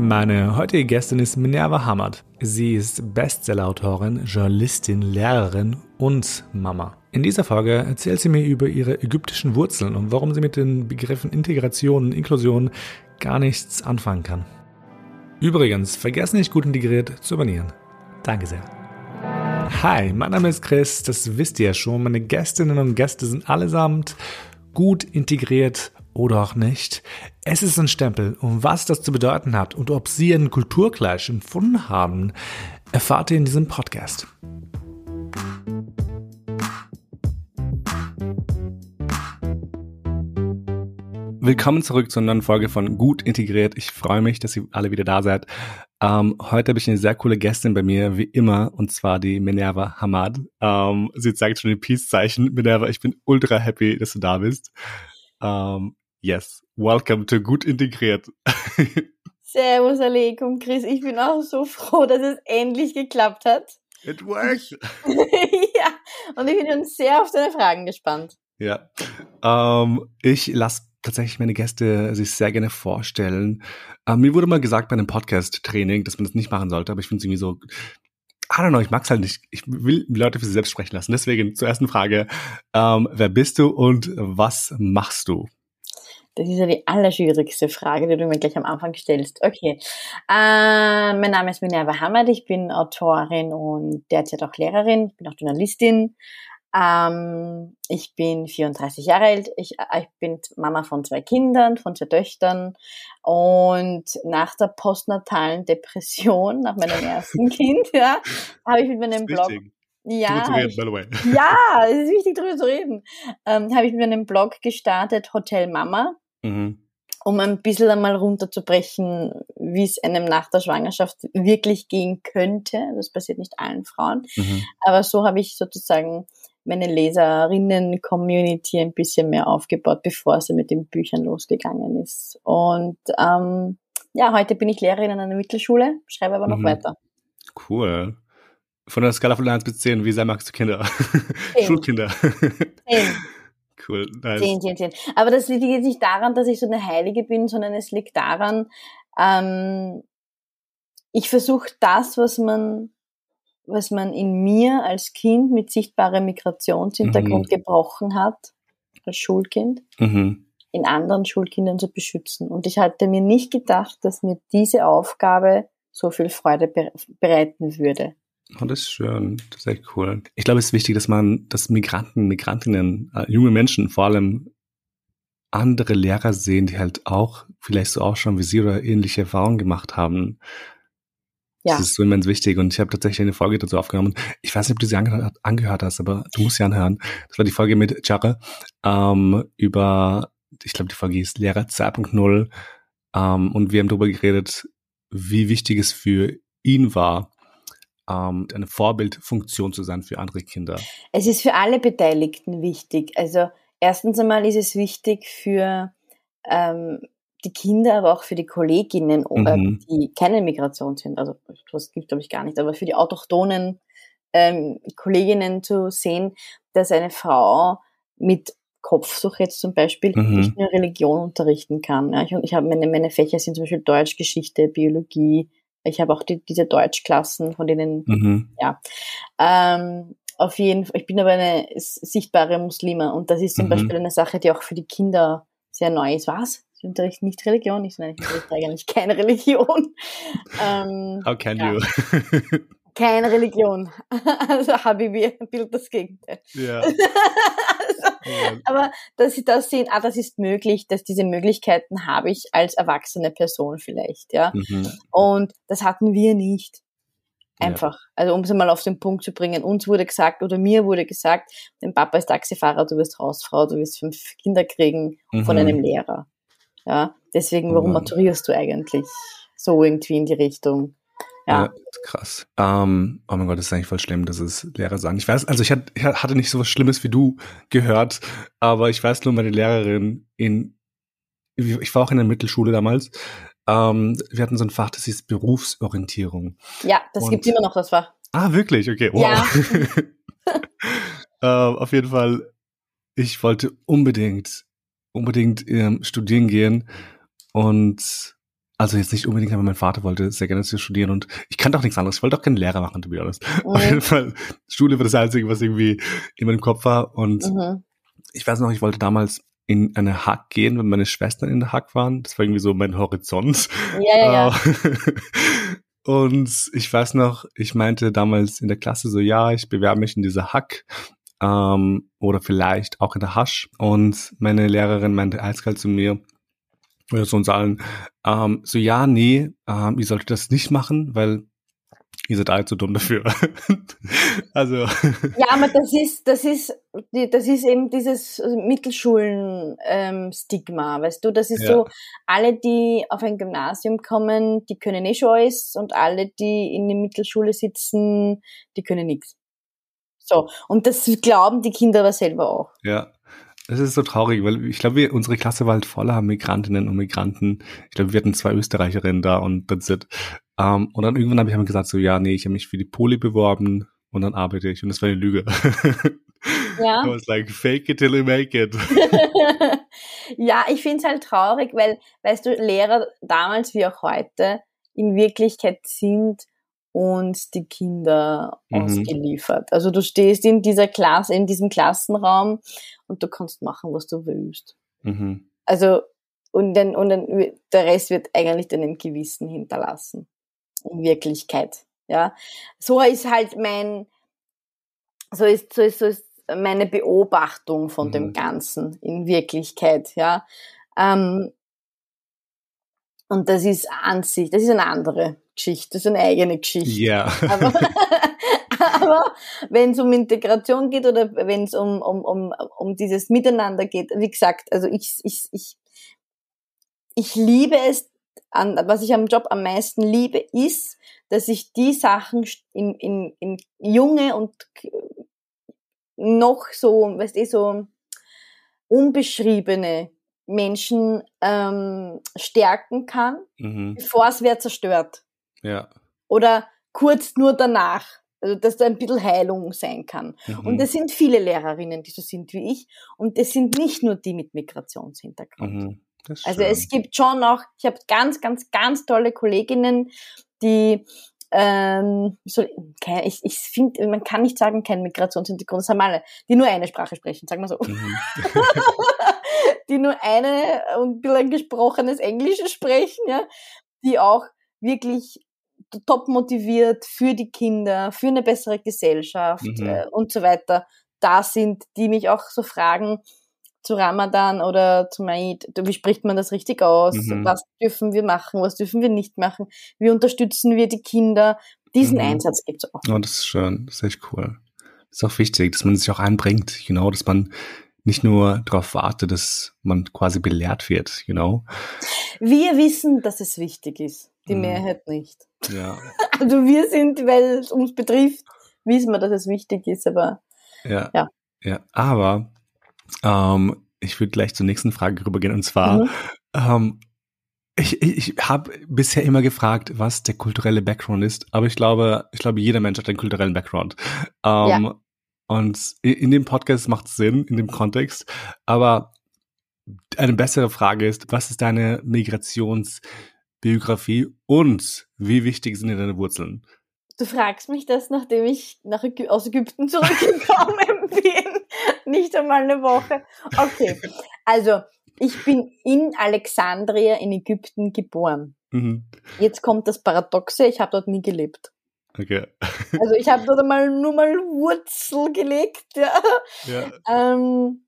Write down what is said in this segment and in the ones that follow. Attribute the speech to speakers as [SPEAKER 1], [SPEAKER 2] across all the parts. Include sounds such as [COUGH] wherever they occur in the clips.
[SPEAKER 1] Meine heutige Gästin ist Minerva Hamad. Sie ist Bestsellerautorin, Journalistin, Lehrerin und Mama. In dieser Folge erzählt sie mir über ihre ägyptischen Wurzeln und warum sie mit den Begriffen Integration und Inklusion gar nichts anfangen kann. Übrigens, vergessen nicht gut integriert zu abonnieren. Danke sehr. Hi, mein Name ist Chris, das wisst ihr ja schon. Meine Gästinnen und Gäste sind allesamt gut integriert oder auch nicht. Es ist ein Stempel und was das zu bedeuten hat und ob Sie einen Kulturgleich empfunden haben, erfahrt ihr in diesem Podcast. Willkommen zurück zur neuen Folge von Gut Integriert. Ich freue mich, dass ihr alle wieder da seid. Ähm, heute habe ich eine sehr coole Gästin bei mir, wie immer, und zwar die Minerva Hamad. Ähm, sie zeigt schon die Peace-Zeichen. Minerva, ich bin ultra happy, dass du da bist. Ähm, yes, welcome to Gut Integriert. [LAUGHS]
[SPEAKER 2] Servus Aleikum, Chris. Ich bin auch so froh, dass es endlich geklappt hat.
[SPEAKER 1] It worked. [LAUGHS]
[SPEAKER 2] ja, und ich bin schon sehr auf deine Fragen gespannt.
[SPEAKER 1] Ja, ähm, ich lasse tatsächlich meine Gäste sich sehr gerne vorstellen. Ähm, mir wurde mal gesagt bei einem Podcast-Training, dass man das nicht machen sollte, aber ich finde es irgendwie so, I don't know, ich mag's halt nicht. Ich will Leute für sich selbst sprechen lassen. Deswegen zur ersten Frage, ähm, wer bist du und was machst du?
[SPEAKER 2] Das ist ja die allerschwierigste Frage, die du mir gleich am Anfang stellst. Okay. Äh, mein Name ist Minerva Hamad, ich bin Autorin und derzeit auch Lehrerin, ich bin auch Journalistin, ähm, ich bin 34 Jahre alt. Ich, äh, ich bin Mama von zwei Kindern, von zwei Töchtern. Und nach der postnatalen Depression, nach meinem ersten [LAUGHS] Kind, ja, habe ich mit meinem Blog. Ja,
[SPEAKER 1] reden,
[SPEAKER 2] ich, ja, es ist wichtig, darüber zu reden. Ähm, habe ich mit einem Blog gestartet, Hotel Mama,
[SPEAKER 1] Mhm.
[SPEAKER 2] um ein bisschen einmal runterzubrechen, wie es einem nach der Schwangerschaft wirklich gehen könnte. Das passiert nicht allen Frauen.
[SPEAKER 1] Mhm.
[SPEAKER 2] Aber so habe ich sozusagen meine Leserinnen-Community ein bisschen mehr aufgebaut, bevor sie mit den Büchern losgegangen ist. Und ähm, ja, heute bin ich Lehrerin an einer Mittelschule, schreibe aber noch
[SPEAKER 1] Mhm.
[SPEAKER 2] weiter.
[SPEAKER 1] Cool. Von der Skala von 1 bis 10, wie sehr magst du Kinder? [LAUGHS] Schulkinder.
[SPEAKER 2] Zehn,
[SPEAKER 1] cool, nice.
[SPEAKER 2] zehn, zehn, zehn. Aber das liegt jetzt nicht daran, dass ich so eine Heilige bin, sondern es liegt daran, ähm, ich versuche das, was man, was man in mir als Kind mit sichtbarem Migrationshintergrund
[SPEAKER 1] Mhm.
[SPEAKER 2] gebrochen hat, als Schulkind,
[SPEAKER 1] Mhm.
[SPEAKER 2] in anderen Schulkindern zu beschützen. Und ich hatte mir nicht gedacht, dass mir diese Aufgabe so viel Freude be bereiten würde.
[SPEAKER 1] Oh, das ist schön. Das ist echt cool. Ich glaube, es ist wichtig, dass man, dass Migranten, Migrantinnen, äh, junge Menschen vor allem andere Lehrer sehen, die halt auch vielleicht so auch schon wie sie oder ähnliche Erfahrungen gemacht haben.
[SPEAKER 2] Ja.
[SPEAKER 1] Das ist so immens wichtig. Und ich habe tatsächlich eine Folge dazu aufgenommen. Ich weiß nicht, ob du sie angehört, angehört hast, aber du musst sie anhören. Das war die Folge mit Jarre ähm, über, ich glaube, die Folge hieß Lehrer 2.0. Ähm, und wir haben darüber geredet, wie wichtig es für ihn war, ähm, eine Vorbildfunktion zu sein für andere Kinder.
[SPEAKER 2] Es ist für alle Beteiligten wichtig. Also erstens einmal ist es wichtig für ähm, die Kinder, aber auch für die Kolleginnen, äh,
[SPEAKER 1] Mhm.
[SPEAKER 2] die keine Migration sind. Also das gibt glaube ich gar nicht, aber für die autochthonen ähm, Kolleginnen zu sehen, dass eine Frau mit Kopfsuch jetzt zum Beispiel
[SPEAKER 1] Mhm.
[SPEAKER 2] nicht nur Religion unterrichten kann. Ja, ich ich habe meine, meine Fächer sind zum Beispiel Deutsch, Geschichte, Biologie. Ich habe auch die, diese Deutschklassen, von denen
[SPEAKER 1] Mhm.
[SPEAKER 2] ähm, auf jeden Fall, ich bin aber eine sichtbare Muslime und das ist zum
[SPEAKER 1] Mhm.
[SPEAKER 2] Beispiel eine Sache, die auch für die Kinder sehr neu ist. Was? Sie unterrichten nicht Religion? Ich, nein, ich unterrichte eigentlich keine Religion. [LAUGHS] Ähm,
[SPEAKER 1] How can
[SPEAKER 2] Ja.
[SPEAKER 1] you? [LAUGHS]
[SPEAKER 2] keine Religion. [LAUGHS] Also Habibi, Bild das Gegenteil.
[SPEAKER 1] ja. [LAUGHS]
[SPEAKER 2] also,
[SPEAKER 1] Ja.
[SPEAKER 2] aber dass sie das sehen, ah, das ist möglich, dass diese Möglichkeiten habe ich als erwachsene Person vielleicht, ja.
[SPEAKER 1] Mhm.
[SPEAKER 2] Und das hatten wir nicht.
[SPEAKER 1] Ja.
[SPEAKER 2] Einfach. Also um es mal auf den Punkt zu bringen. Uns wurde gesagt oder mir wurde gesagt, dein Papa ist Taxifahrer, du wirst Hausfrau, du wirst fünf Kinder kriegen von
[SPEAKER 1] Mhm.
[SPEAKER 2] einem Lehrer. Ja. Deswegen, warum
[SPEAKER 1] Mhm.
[SPEAKER 2] maturierst du eigentlich? So irgendwie in die Richtung. Ja.
[SPEAKER 1] Ja, krass. Ähm, oh mein Gott, das ist eigentlich voll schlimm, dass es Lehrer sagen. Ich weiß, also ich hat- ich hatte nicht so was Schlimmes wie du gehört, aber ich weiß nur, meine Lehrerin in, ich war auch in der Mittelschule damals, ähm, wir hatten so ein Fach, das hieß Berufsorientierung.
[SPEAKER 2] Ja, das gibt's immer noch, das war.
[SPEAKER 1] Ah, wirklich? Okay, wow. [LAUGHS] ähm, auf jeden Fall, ich wollte unbedingt, unbedingt ähm, studieren gehen und also jetzt nicht unbedingt, aber mein Vater wollte sehr gerne zu studieren und ich kannte auch nichts anderes. Ich wollte auch keinen Lehrer machen, to be honest. Mhm. Auf jeden Fall, Schule war das Einzige, was irgendwie in meinem Kopf war. Und mhm. ich weiß noch, ich wollte damals in eine Hack gehen, wenn meine Schwestern in der Hack waren. Das war irgendwie so mein Horizont.
[SPEAKER 2] Ja, ja, ja. [LAUGHS]
[SPEAKER 1] und ich weiß noch, ich meinte damals in der Klasse so, ja, ich bewerbe mich in diese Hack ähm, oder vielleicht auch in der Hasch. Und meine Lehrerin meinte eiskalt zu mir, oder zu uns allen, ähm, so ja, nee, ähm, ihr solltet das nicht machen, weil ihr seid alle zu dumm dafür. [LAUGHS] also.
[SPEAKER 2] Ja, aber das ist, das ist, das ist eben dieses Mittelschulen-Stigma, ähm, weißt du, das ist ja. so, alle, die auf ein Gymnasium kommen, die können eh schon alles und alle, die in der Mittelschule sitzen, die können nichts. So. Und das glauben die Kinder aber selber auch.
[SPEAKER 1] Ja. Es ist so traurig, weil ich glaube, unsere Klasse war halt voller Migrantinnen und Migranten. Ich glaube, wir hatten zwei Österreicherinnen da und that's it. Um, ähm, und dann irgendwann habe ich mir gesagt, so ja, nee, ich habe mich für die Poli beworben und dann arbeite ich. Und das war eine Lüge. Ja. [LAUGHS] I was like, fake it till you make it. [LAUGHS]
[SPEAKER 2] ja, ich finde es halt traurig, weil, weißt du, Lehrer damals wie auch heute in Wirklichkeit sind und die Kinder mhm. ausgeliefert. Also du stehst in dieser Klasse, in diesem Klassenraum und du kannst machen, was du willst. Mhm. Also und, dann, und dann, der Rest wird eigentlich deinem Gewissen hinterlassen. In Wirklichkeit. Ja. So ist halt mein, so ist, so ist, so ist meine Beobachtung von mhm. dem Ganzen in Wirklichkeit. Ja. Ähm, und das ist an sich, das ist eine andere Geschichte, das ist eine eigene Geschichte.
[SPEAKER 1] Ja.
[SPEAKER 2] Aber, [LAUGHS] aber wenn es um Integration geht oder wenn es um, um, um, um dieses Miteinander geht, wie gesagt, also ich, ich, ich, ich liebe es, an, was ich am Job am meisten liebe, ist, dass ich die Sachen in, in, in junge und noch so, weißt du, so unbeschriebene Menschen ähm, stärken kann, mhm. bevor es wer zerstört.
[SPEAKER 1] Ja.
[SPEAKER 2] Oder kurz nur danach. Also, dass da ein bisschen Heilung sein kann. Mhm. Und es sind viele Lehrerinnen, die so sind wie ich. Und es sind nicht nur die mit Migrationshintergrund. Mhm. Also es gibt schon auch, ich habe ganz, ganz, ganz tolle Kolleginnen, die ähm, so, ich, ich finde, man kann nicht sagen, kein Migrationshintergrund, das haben alle, die nur eine Sprache sprechen, sagen wir so. Mhm. [LAUGHS] die nur eine und ein bisschen gesprochenes Englisch sprechen, ja, die auch wirklich top motiviert für die Kinder, für eine bessere Gesellschaft mhm. äh, und so weiter da sind, die mich auch so fragen zu Ramadan oder zu Maid, wie spricht man das richtig aus? Mhm. Was dürfen wir machen? Was dürfen wir nicht machen? Wie unterstützen wir die Kinder? Diesen mhm. Einsatz gibt es auch.
[SPEAKER 1] Oh, das ist schön. Das ist echt cool. Das ist auch wichtig, dass man sich auch einbringt, you know, dass man nicht nur darauf wartet, dass man quasi belehrt wird, you know.
[SPEAKER 2] Wir wissen, dass es wichtig ist, die mhm. Mehrheit nicht.
[SPEAKER 1] Ja. [LAUGHS]
[SPEAKER 2] Also wir sind, weil es uns betrifft, wissen wir, dass es wichtig ist, aber
[SPEAKER 1] ja. Ja, ja. aber ähm, ich würde gleich zur nächsten Frage rübergehen und zwar, mhm. ähm, ich, ich, ich habe bisher immer gefragt, was der kulturelle Background ist, aber ich glaube, ich glaube, jeder Mensch hat einen kulturellen Background. Ähm, ja. Und in dem Podcast macht es Sinn, in dem Kontext. Aber eine bessere Frage ist, was ist deine Migrationsbiografie und wie wichtig sind dir deine Wurzeln?
[SPEAKER 2] Du fragst mich das, nachdem ich nach Ägy aus Ägypten [LAUGHS] zurückgekommen [LAUGHS] bin. Nicht einmal eine Woche. Okay. Also, ich bin in Alexandria in Ägypten geboren. Mhm. Jetzt kommt das Paradoxe, ich habe dort nie gelebt.
[SPEAKER 1] Okay.
[SPEAKER 2] Also ich habe [LAUGHS] dort mal nur mal Wurzel gelegt. Ja. ja. Ähm,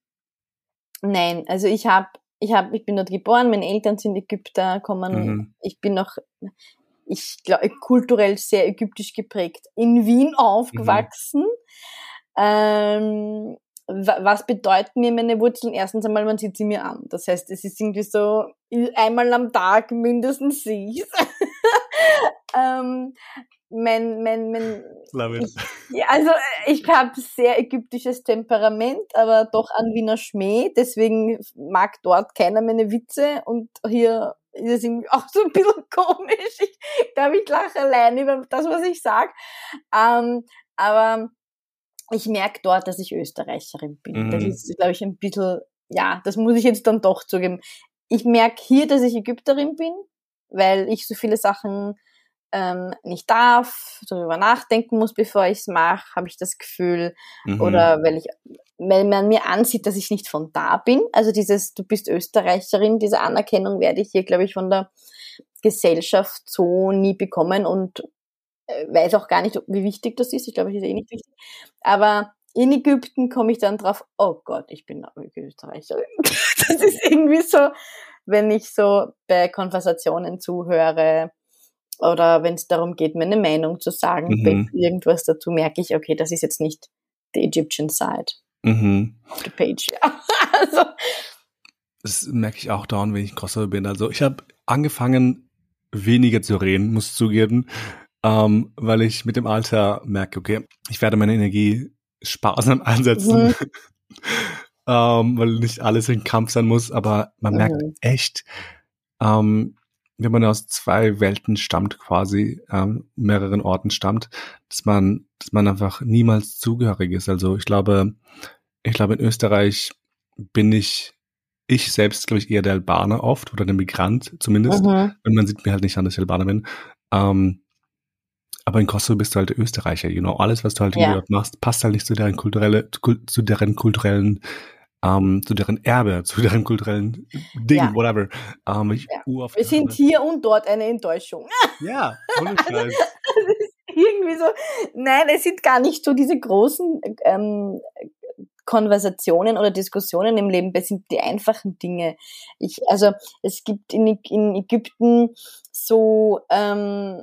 [SPEAKER 2] nein, also ich habe, ich habe, ich bin dort geboren. Meine Eltern sind Ägypter, kommen. Mhm. Ich bin noch, ich glaube, kulturell sehr ägyptisch geprägt. In Wien aufgewachsen. Mhm. Ähm, was bedeuten mir meine Wurzeln? Erstens einmal, man sieht sie mir an. Das heißt, es ist irgendwie so einmal am Tag mindestens sie. [LAUGHS] ähm, mein, mein, mein [LAUGHS]
[SPEAKER 1] Love it.
[SPEAKER 2] Ich, also ich habe sehr ägyptisches Temperament, aber doch an Wiener Schmäh. Deswegen mag dort keiner meine Witze und hier ist es irgendwie auch so ein bisschen [LAUGHS] komisch. Ich glaube, ich lache allein über das, was ich sag. Ähm, aber ich merke dort, dass ich Österreicherin bin. Mhm. Das ist, glaube ich, ein bisschen, ja, das muss ich jetzt dann doch zugeben. Ich merke hier, dass ich Ägypterin bin, weil ich so viele Sachen ähm, nicht darf, darüber nachdenken muss, bevor ich es mache, habe ich das Gefühl. Mhm. Oder weil ich, weil man mir ansieht, dass ich nicht von da bin. Also dieses, du bist Österreicherin, diese Anerkennung werde ich hier, glaube ich, von der Gesellschaft so nie bekommen und äh, weiß auch gar nicht, wie wichtig das ist. Ich glaube, das ist eh nicht wichtig. Aber in Ägypten komme ich dann drauf, oh Gott, ich bin Österreicherin. [LAUGHS] das ist irgendwie so, wenn ich so bei Konversationen zuhöre, oder wenn es darum geht, mir eine Meinung zu sagen, mhm. irgendwas dazu, merke ich, okay, das ist jetzt nicht the Egyptian side mhm. of the page. [LAUGHS] also.
[SPEAKER 1] Das merke ich auch dauernd, wenn ich Kosovo bin. Also ich habe angefangen, weniger zu reden, muss zugeben, ähm, weil ich mit dem Alter merke, okay, ich werde meine Energie sparsam einsetzen. Mhm. [LAUGHS] ähm, weil nicht alles in Kampf sein muss, aber man merkt mhm. echt, ähm, wenn man aus zwei Welten stammt, quasi ähm, mehreren Orten stammt, dass man, dass man einfach niemals zugehörig ist. Also ich glaube, ich glaube in Österreich bin ich ich selbst, glaube ich, eher der Albaner oft oder der Migrant zumindest. Mhm. Und man sieht mir halt nicht an, dass ich Albaner bin. Ähm, aber in Kosovo bist du halt Österreicher, you know. Alles, was du halt ja. machst, passt halt nicht zu deren kulturelle, zu deren kulturellen ähm, zu deren Erbe, zu deren kulturellen Ding, ja. whatever. Ähm, ich,
[SPEAKER 2] ja. Wir sind hier und dort eine Enttäuschung. [LAUGHS]
[SPEAKER 1] Ja, ohne Scheiß.
[SPEAKER 2] irgendwie so, nein, es sind gar nicht so diese großen ähm, Konversationen oder Diskussionen im Leben, es sind die einfachen Dinge. Ich, also es gibt in, in Ägypten so ähm,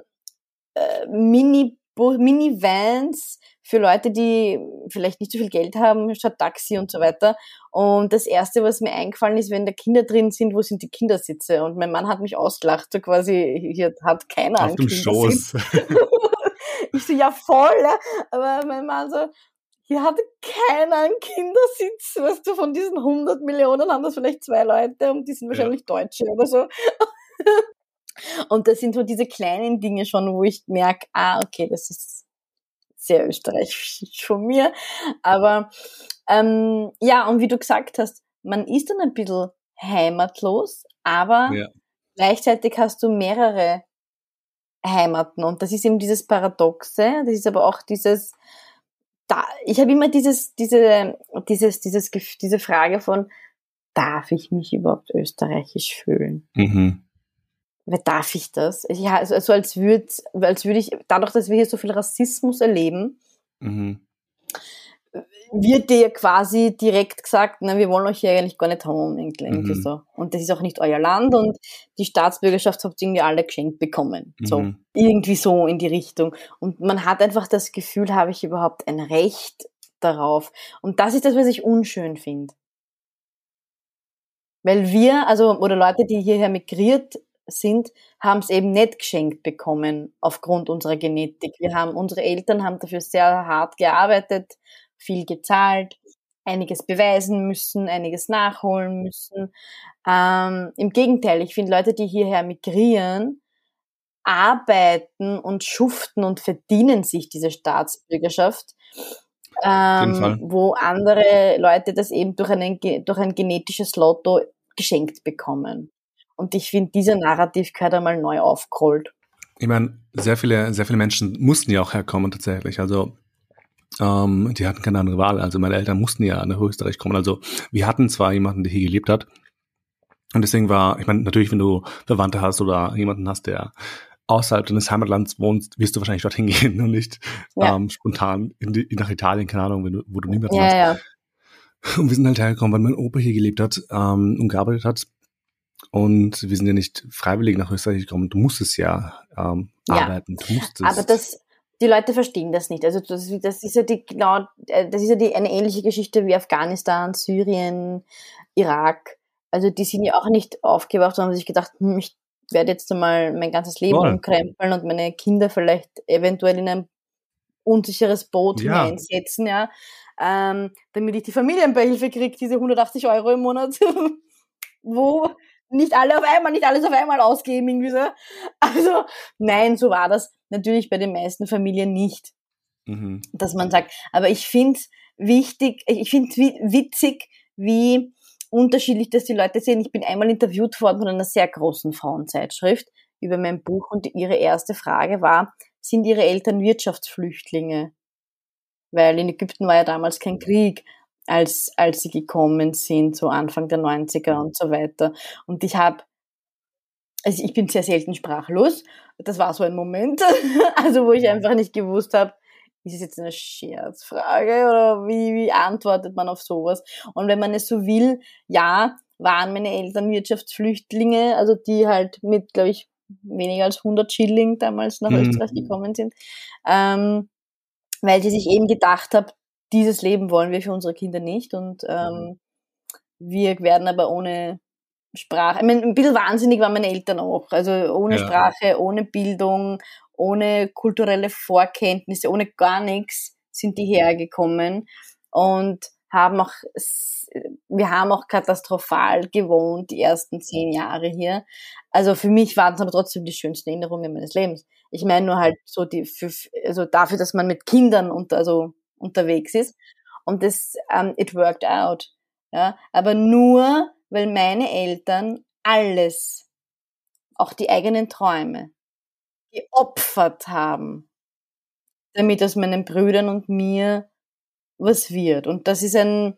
[SPEAKER 2] äh, Mini Minivans für Leute, die vielleicht nicht so viel Geld haben, statt Taxi und so weiter. Und das erste, was mir eingefallen ist, wenn da Kinder drin sind, wo sind die Kindersitze? Und mein Mann hat mich ausgelacht, so quasi, hier hat keiner
[SPEAKER 1] Auf dem Schoß. [LAUGHS]
[SPEAKER 2] ich so, ja voll, ja. aber mein Mann so, hier hat keiner einen Kindersitz, weißt du, von diesen 100 Millionen haben das vielleicht zwei Leute und die sind wahrscheinlich ja. Deutsche oder so. [LAUGHS] Und das sind so diese kleinen Dinge schon, wo ich merke, ah, okay, das ist sehr österreichisch [LAUGHS] von mir. Aber ähm, ja, und wie du gesagt hast, man ist dann ein bisschen heimatlos, aber ja. gleichzeitig hast du mehrere Heimaten. Und das ist eben dieses Paradoxe, das ist aber auch dieses, da, ich habe immer dieses, diese, dieses, dieses, diese Frage von, darf ich mich überhaupt österreichisch fühlen? Mhm darf ich das? Ja, also, also als würde als würd ich, dadurch, dass wir hier so viel Rassismus erleben, mhm. wird dir quasi direkt gesagt, na, wir wollen euch hier eigentlich gar nicht haben, irgendwie mhm. so. Und das ist auch nicht euer Land und die Staatsbürgerschaft habt ihr irgendwie alle geschenkt bekommen. So. Mhm. Irgendwie so in die Richtung. Und man hat einfach das Gefühl, habe ich überhaupt ein Recht darauf? Und das ist das, was ich unschön finde. Weil wir, also, oder Leute, die hierher migriert sind, haben es eben nicht geschenkt bekommen aufgrund unserer Genetik. Wir haben, unsere Eltern haben dafür sehr hart gearbeitet, viel gezahlt, einiges beweisen müssen, einiges nachholen müssen. Ähm, Im Gegenteil, ich finde Leute, die hierher migrieren, arbeiten und schuften und verdienen sich diese Staatsbürgerschaft, ähm, wo andere Leute das eben durch, einen, durch ein genetisches Lotto geschenkt bekommen. Und ich finde, dieser Narrativ gehört einmal neu aufgerollt.
[SPEAKER 1] Ich meine, sehr viele, sehr viele Menschen mussten ja auch herkommen tatsächlich. Also ähm, die hatten keine andere Wahl. Also meine Eltern mussten ja nach Österreich kommen. Also wir hatten zwar jemanden, der hier gelebt hat. Und deswegen war, ich meine, natürlich, wenn du Verwandte hast oder jemanden hast, der außerhalb deines Heimatlands wohnst, wirst du wahrscheinlich dorthin [LAUGHS] gehen und nicht ja. ähm, spontan in die, nach Italien, keine Ahnung, wenn du, wo du niemanden
[SPEAKER 2] ja,
[SPEAKER 1] hast.
[SPEAKER 2] Ja.
[SPEAKER 1] Und wir sind halt hergekommen, weil mein Opa hier gelebt hat ähm, und gearbeitet hat. Und wir sind ja nicht freiwillig nach Österreich gekommen. Du musstest ja, ähm, ja arbeiten. Du musstest.
[SPEAKER 2] Aber das, die Leute verstehen das nicht. Also das, das ist ja die genau, äh, das ist ja die eine ähnliche Geschichte wie Afghanistan, Syrien, Irak. Also die sind ja auch nicht aufgewacht und haben sich gedacht, hm, ich werde jetzt einmal mein ganzes Leben Voll. umkrempeln und meine Kinder vielleicht eventuell in ein unsicheres Boot ja. hineinsetzen, ja, ähm, damit ich die Familienbeihilfe kriege, diese 180 Euro im Monat, [LAUGHS] wo nicht alle auf einmal, nicht alles auf einmal ausgeben, irgendwie so. Also, nein, so war das natürlich bei den meisten Familien nicht. Mhm. Dass man sagt, aber ich finde wichtig, ich finde witzig, wie unterschiedlich das die Leute sehen. Ich bin einmal interviewt worden von einer sehr großen Frauenzeitschrift über mein Buch und ihre erste Frage war, sind ihre Eltern Wirtschaftsflüchtlinge? Weil in Ägypten war ja damals kein Krieg, als, als sie gekommen sind, so Anfang der 90er und so weiter. Und ich habe, also ich bin sehr selten sprachlos. Das war so ein Moment, [LAUGHS] also wo ich einfach nicht gewusst habe, ist es jetzt eine Scherzfrage oder wie, wie antwortet man auf sowas? Und wenn man es so will, ja, waren meine Eltern Wirtschaftsflüchtlinge, also die halt mit, glaube ich, weniger als 100 Schilling damals nach mhm. Österreich gekommen sind, ähm, weil sie sich eben gedacht haben, dieses Leben wollen wir für unsere Kinder nicht und ähm, wir werden aber ohne Sprache, ich meine, ein bisschen wahnsinnig waren meine Eltern auch, also ohne ja. Sprache, ohne Bildung, ohne kulturelle Vorkenntnisse, ohne gar nichts sind die hergekommen und haben auch, wir haben auch katastrophal gewohnt die ersten zehn Jahre hier. Also für mich waren es aber trotzdem die schönsten Erinnerungen meines Lebens. Ich meine nur halt so die, für, also dafür, dass man mit Kindern und also unterwegs ist. Und das, um, ähm, it worked out. Ja, aber nur, weil meine Eltern alles, auch die eigenen Träume, geopfert haben, damit aus meinen Brüdern und mir was wird. Und das ist ein,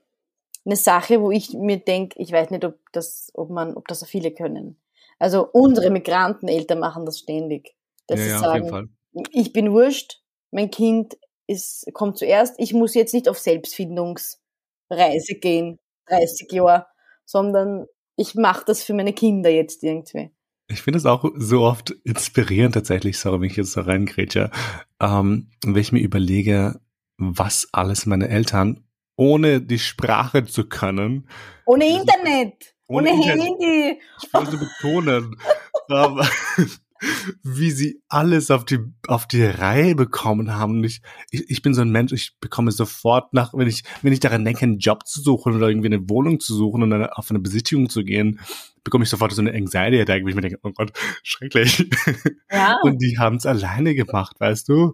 [SPEAKER 2] eine Sache, wo ich mir denke, ich weiß nicht, ob das, ob man, ob das so viele können. Also unsere Migranteneltern machen das ständig. Dass ja, sie ja, sagen, ich bin wurscht, mein Kind ist, kommt zuerst, ich muss jetzt nicht auf Selbstfindungsreise gehen, 30 Jahre, sondern ich mache das für meine Kinder jetzt irgendwie.
[SPEAKER 1] Ich finde es auch so oft inspirierend tatsächlich, sorry, wenn ich jetzt da reingrätsche, ähm, wenn ich mir überlege, was alles meine Eltern, ohne die Sprache zu können.
[SPEAKER 2] Ohne Internet, ohne, ohne Internet, Handy.
[SPEAKER 1] Ich will so betonen. [LAUGHS] wie sie alles auf die, auf die Reihe bekommen haben. Ich, ich, ich bin so ein Mensch, ich bekomme sofort nach, wenn ich, wenn ich daran denke, einen Job zu suchen oder irgendwie eine Wohnung zu suchen und dann auf eine Besichtigung zu gehen, bekomme ich sofort so eine Anxiety-Attack, wo ich mir denke, oh Gott, schrecklich. Ja. [LAUGHS] Und die haben es alleine gemacht, weißt du?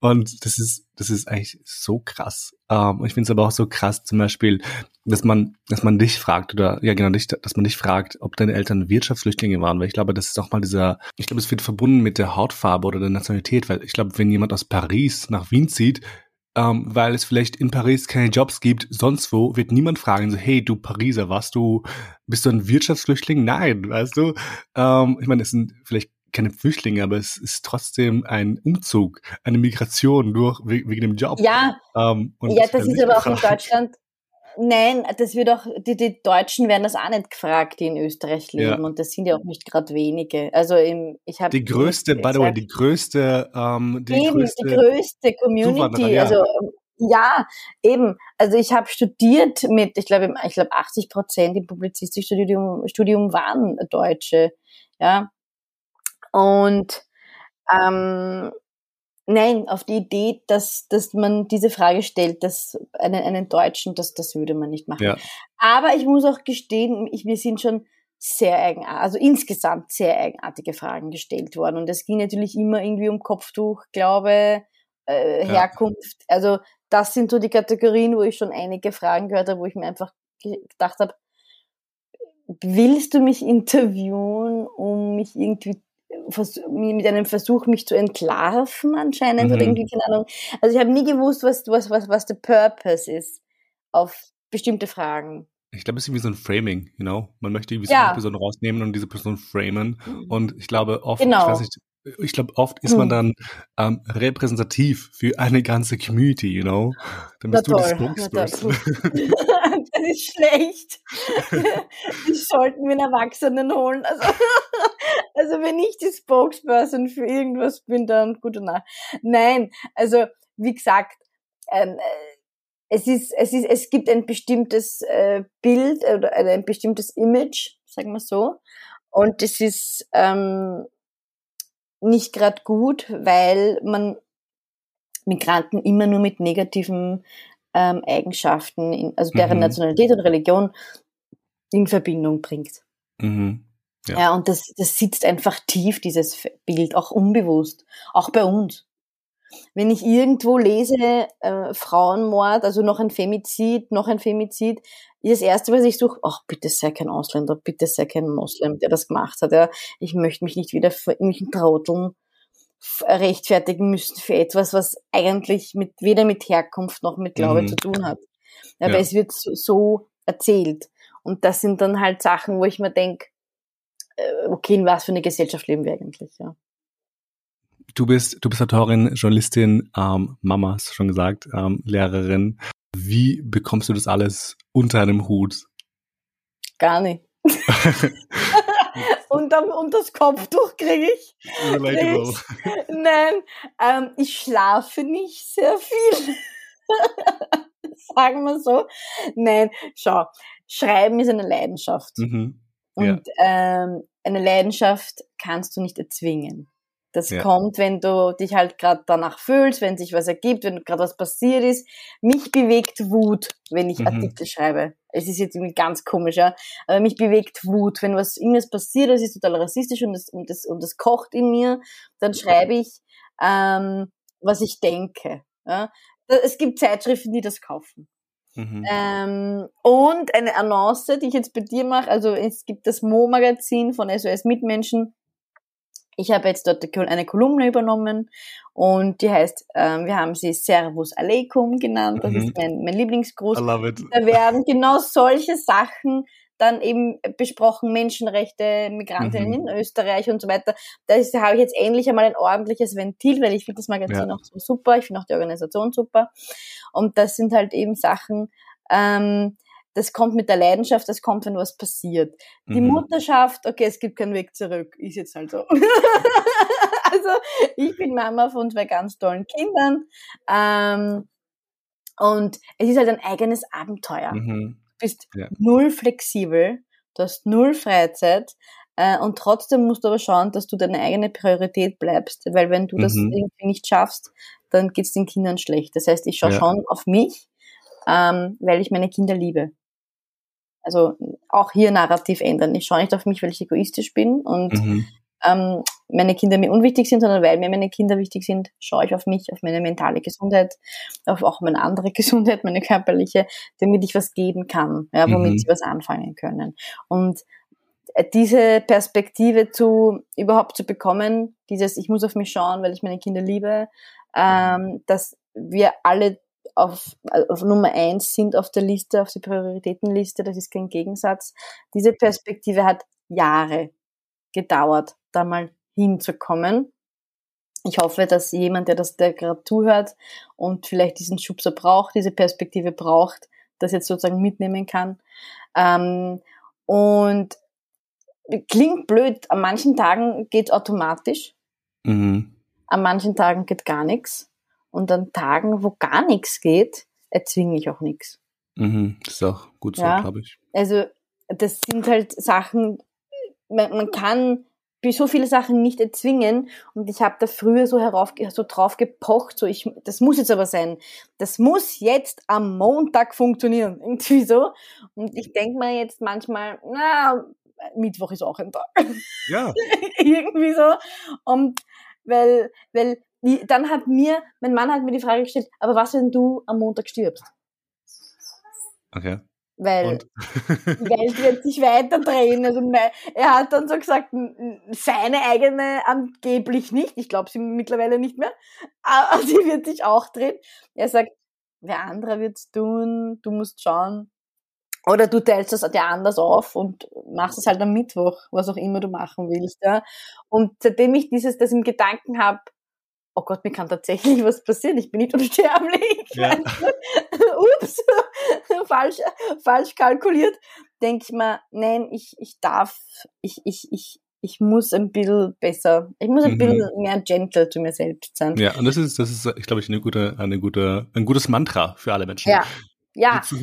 [SPEAKER 1] Und das ist, das ist eigentlich so krass. Ähm, ich finde es aber auch so krass, zum Beispiel, dass man, dass man dich fragt oder ja genau dich, dass man dich fragt, ob deine Eltern Wirtschaftsflüchtlinge waren, weil ich glaube, das ist auch mal dieser, ich glaube, es wird verbunden mit der Hautfarbe oder der Nationalität, weil ich glaube, wenn jemand aus Paris nach Wien zieht, ähm, weil es vielleicht in Paris keine Jobs gibt, sonst wo, wird niemand fragen, so, hey, du Pariser, warst du, bist du ein Wirtschaftsflüchtling? Nein, weißt du? Ähm, ich meine, es sind vielleicht keine Flüchtlinge, aber es ist trotzdem ein Umzug, eine Migration durch wegen dem Job.
[SPEAKER 2] Ja, ähm, ja, das, das ist aber auch in Deutschland. Nein, das wird auch, die, die Deutschen werden das auch nicht gefragt, die in Österreich leben. Ja. Und das sind ja auch nicht gerade wenige. Also im, ich habe
[SPEAKER 1] die größte, by the way, die größte, ähm, die
[SPEAKER 2] eben,
[SPEAKER 1] größte,
[SPEAKER 2] die größte Community. Ja. Also ja, eben. Also ich habe studiert mit, ich glaube, ich glaube 80 Prozent im Publizistikstudium Studium waren Deutsche. Ja, und ähm, nein, auf die Idee, dass, dass man diese Frage stellt, dass einen, einen Deutschen, das, das würde man nicht machen. Ja. Aber ich muss auch gestehen, ich, wir sind schon sehr eigenartig, also insgesamt sehr eigenartige Fragen gestellt worden. Und es ging natürlich immer irgendwie um Kopftuch, Glaube, äh, Herkunft. Ja. Also das sind so die Kategorien, wo ich schon einige Fragen gehört habe, wo ich mir einfach gedacht habe, willst du mich interviewen, um mich irgendwie mit einem Versuch, mich zu entlarven anscheinend mhm. oder irgendwie, keine Ahnung. Also ich habe nie gewusst, was, was, was, was der Purpose ist auf bestimmte Fragen.
[SPEAKER 1] Ich glaube, es ist irgendwie so ein Framing, you know? Man möchte irgendwie ja. so eine Person rausnehmen und diese Person framen. Mhm. Und ich glaube oft, genau. ich weiß nicht, ich glaube, oft ist man mhm. dann ähm, repräsentativ für eine ganze Community, you know? Dann bist Na du toll. die Spokesperson. [LAUGHS] [LAUGHS]
[SPEAKER 2] das ist schlecht. [LAUGHS] Die sollten wir einen Erwachsenen holen. Also, also wenn ich die Spokesperson für irgendwas bin, dann gut und nach. Nein, also wie gesagt, ähm, äh, es ist, es ist, es gibt ein bestimmtes äh, Bild oder ein bestimmtes Image, sagen wir so, und es ist ähm, nicht gerade gut, weil man Migranten immer nur mit negativen ähm, Eigenschaften, in, also deren mhm. Nationalität und Religion in Verbindung bringt. Mhm. Ja. ja, und das, das sitzt einfach tief, dieses Bild, auch unbewusst, auch bei uns. Wenn ich irgendwo lese, äh, Frauenmord, also noch ein Femizid, noch ein Femizid, ist das Erste, was ich suche, ach, bitte sei kein Ausländer, bitte sei kein Moslem, der das gemacht hat. Ja. Ich möchte mich nicht wieder vor irgendwelchen Trauteln rechtfertigen müssen für etwas, was eigentlich mit, weder mit Herkunft noch mit Glaube mhm. zu tun hat. Aber ja. es wird so, so erzählt. Und das sind dann halt Sachen, wo ich mir denke, äh, okay, in was für eine Gesellschaft leben wir eigentlich, ja.
[SPEAKER 1] Du bist, du bist Autorin, Journalistin, ähm, Mama, hast du schon gesagt, ähm, Lehrerin. Wie bekommst du das alles unter einem Hut?
[SPEAKER 2] Gar nicht. [LAUGHS] und, dann, und das Kopftuch kriege ich. Relatable. Nein, ähm, ich schlafe nicht sehr viel. [LAUGHS] Sagen wir so. Nein, schau, Schreiben ist eine Leidenschaft. Mhm. Und ja. ähm, eine Leidenschaft kannst du nicht erzwingen. Das ja. kommt, wenn du dich halt gerade danach fühlst, wenn sich was ergibt, wenn gerade was passiert ist. Mich bewegt Wut, wenn ich mhm. Artikel schreibe. Es ist jetzt irgendwie ganz komisch, ja. Aber mich bewegt Wut. Wenn was irgendwas passiert, das ist total rassistisch und das, und das, und das kocht in mir, dann schreibe ich, ähm, was ich denke. Ja. Es gibt Zeitschriften, die das kaufen. Mhm. Ähm, und eine Annonce, die ich jetzt bei dir mache, also es gibt das Mo-Magazin von SOS Mitmenschen, ich habe jetzt dort eine Kolumne übernommen und die heißt, ähm, wir haben sie Servus Aleikum genannt. Das mhm. ist mein, mein Lieblingsgruß. I love it. Da werden genau solche Sachen dann eben besprochen, Menschenrechte, Migrantinnen mhm. in Österreich und so weiter. Da habe ich jetzt endlich einmal ein ordentliches Ventil, weil ich finde das Magazin ja. auch so super, ich finde auch die Organisation super. Und das sind halt eben Sachen, ähm, das kommt mit der Leidenschaft, das kommt, wenn was passiert. Die mhm. Mutterschaft, okay, es gibt keinen Weg zurück, ist jetzt halt so. [LAUGHS] also ich bin Mama von zwei ganz tollen Kindern ähm, und es ist halt ein eigenes Abenteuer. Mhm. Du bist ja. null flexibel, du hast null Freizeit äh, und trotzdem musst du aber schauen, dass du deine eigene Priorität bleibst, weil wenn du mhm. das irgendwie nicht schaffst, dann geht's den Kindern schlecht. Das heißt, ich schaue ja. schon auf mich, ähm, weil ich meine Kinder liebe also auch hier narrativ ändern. Ich schaue nicht auf mich, weil ich egoistisch bin und mhm. ähm, meine Kinder mir unwichtig sind, sondern weil mir meine Kinder wichtig sind, schaue ich auf mich, auf meine mentale Gesundheit, auf auch meine andere [LAUGHS] Gesundheit, meine körperliche, damit ich was geben kann, ja, womit mhm. sie was anfangen können. Und äh, diese Perspektive zu überhaupt zu bekommen, dieses ich muss auf mich schauen, weil ich meine Kinder liebe, ähm, dass wir alle auf, auf Nummer eins sind auf der Liste, auf der Prioritätenliste, das ist kein Gegensatz. Diese Perspektive hat Jahre gedauert, da mal hinzukommen. Ich hoffe, dass jemand, der das der gerade zuhört und vielleicht diesen Schubser braucht, diese Perspektive braucht, das jetzt sozusagen mitnehmen kann. Ähm, und klingt blöd, an manchen Tagen geht automatisch, mhm. an manchen Tagen geht gar nichts. Und an Tagen, wo gar nichts geht, erzwinge ich auch nichts.
[SPEAKER 1] Mhm, das ist auch gut so, ja? glaube ich.
[SPEAKER 2] Also das sind halt Sachen, man, man kann so viele Sachen nicht erzwingen und ich habe da früher so herauf so drauf gepocht, so ich das muss jetzt aber sein. Das muss jetzt am Montag funktionieren, [LAUGHS] irgendwie so und ich denke mir jetzt manchmal, na, Mittwoch ist auch ein Tag. Ja. [LAUGHS] irgendwie so und weil weil dann hat mir, mein Mann hat mir die Frage gestellt, aber was, wenn du am Montag stirbst?
[SPEAKER 1] Okay.
[SPEAKER 2] Weil die Welt wird sich weiter drehen. Also er hat dann so gesagt, seine eigene angeblich nicht. Ich glaube sie mittlerweile nicht mehr. Aber [LAUGHS] sie wird sich auch drehen. Er sagt, wer andere wird's tun, du musst schauen. Oder du teilst das dir anders auf und machst es halt am Mittwoch, was auch immer du machen willst. Ja. Und seitdem ich dieses, das im Gedanken habe, oh Gott, mir kann tatsächlich was passieren, ich bin nicht unsterblich. Ja. [LAUGHS] Ups, [LAUGHS] falsch, falsch kalkuliert. Denke ich mir, nein, ich, ich darf, ich, ich, ich, ich muss ein bisschen besser, ich muss ein mhm. bisschen mehr gentle zu mir selbst sein.
[SPEAKER 1] Ja, und das ist, das ist, ich glaube ich, eine gute, eine gute, ein gutes Mantra für alle Menschen.
[SPEAKER 2] Ja, ja, es ist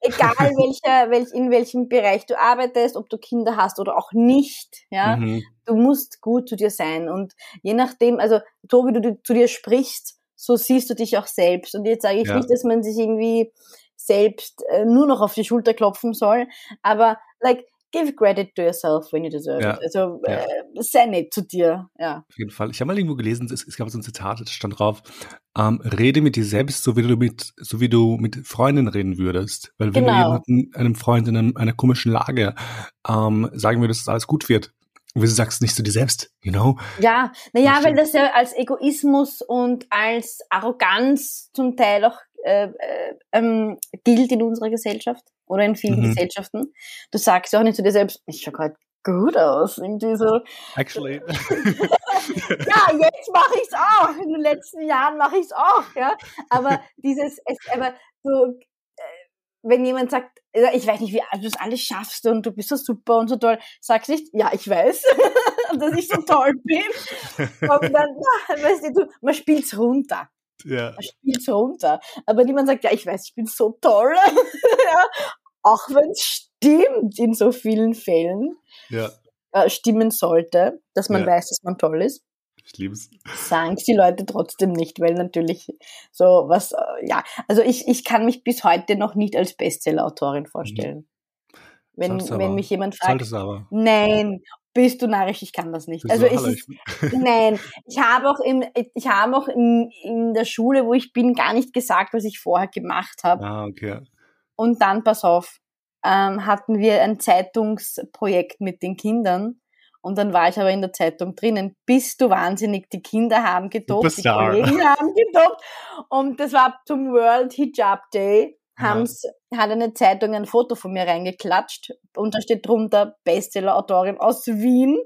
[SPEAKER 2] egal, [LAUGHS] welcher, welch, in welchem Bereich du arbeitest, ob du Kinder hast oder auch nicht, ja. Mhm. Du musst gut zu dir sein und je nachdem, also so wie du zu dir sprichst, so siehst du dich auch selbst. Und jetzt sage ich ja. nicht, dass man sich irgendwie selbst äh, nur noch auf die Schulter klopfen soll, aber like give credit to yourself when you deserve
[SPEAKER 1] Ja.
[SPEAKER 2] it. Also
[SPEAKER 1] Ja.
[SPEAKER 2] äh, sei nett zu dir, ja.
[SPEAKER 1] Auf jeden Fall. Ich habe mal irgendwo gelesen, es, es gab so ein Zitat, da stand drauf, ähm, rede mit dir selbst, so wie du mit, so wie du mit Freunden reden würdest. Weil wenn
[SPEAKER 2] Genau.
[SPEAKER 1] du jemanden, einem Freund in einem, einer komischen Lage ähm, sagen würdest, dass alles gut wird, und wieso sagst du nicht zu dir selbst, you know?
[SPEAKER 2] Ja, naja,
[SPEAKER 1] Das
[SPEAKER 2] weil das ja als Egoismus und als Arroganz zum Teil auch äh, äh, ähm, gilt in unserer Gesellschaft oder in vielen
[SPEAKER 1] Mhm.
[SPEAKER 2] Gesellschaften. Du sagst ja auch nicht zu dir selbst, ich schau gerade gut aus. Irgendwie so,
[SPEAKER 1] Actually. [LAUGHS] [LAUGHS]
[SPEAKER 2] ja, jetzt mache ich's auch. In den letzten Jahren mache ich's auch, ja. Aber dieses, es, aber so, äh, wenn jemand sagt, ich weiß nicht, wie du das alles schaffst und du bist so super und so toll, sagst nicht, ja, ich weiß, [LAUGHS] dass ich so toll bin. Und dann, ja, weißt du, du man spielt's runter.
[SPEAKER 1] Ja.
[SPEAKER 2] Man spielt's runter. Aber niemand sagt, ja, ich weiß, ich bin so toll. [LAUGHS] ja, auch wenn es stimmt in so vielen Fällen,
[SPEAKER 1] ja.
[SPEAKER 2] äh, stimmen sollte, dass man
[SPEAKER 1] Ja.
[SPEAKER 2] weiß, dass man toll ist
[SPEAKER 1] Ich lieb's.
[SPEAKER 2] sagen es die Leute trotzdem nicht, weil natürlich so was, äh, ja, also ich, ich kann mich bis heute noch nicht als Bestseller-Autorin vorstellen. Wenn, wenn
[SPEAKER 1] aber.
[SPEAKER 2] mich jemand fragt,
[SPEAKER 1] Solltest du aber.
[SPEAKER 2] nein, bist du narrisch, ich kann das nicht.
[SPEAKER 1] Wieso?
[SPEAKER 2] Also es ist, nein, ich habe auch im, ich habe auch in, in der Schule, wo ich bin, gar nicht gesagt, was ich vorher gemacht habe.
[SPEAKER 1] ah, okay.
[SPEAKER 2] Und dann, pass auf, ähm, hatten wir ein Zeitungsprojekt mit den Kindern. Und dann war ich aber in der Zeitung drinnen. Bist du wahnsinnig? Die Kinder haben gedopt, die Kollegen haben gedopt. Und das war zum World Hijab Day. Haben's, hat eine Zeitung ein Foto von mir reingeklatscht. Und da steht drunter Bestseller-Autorin aus Wien.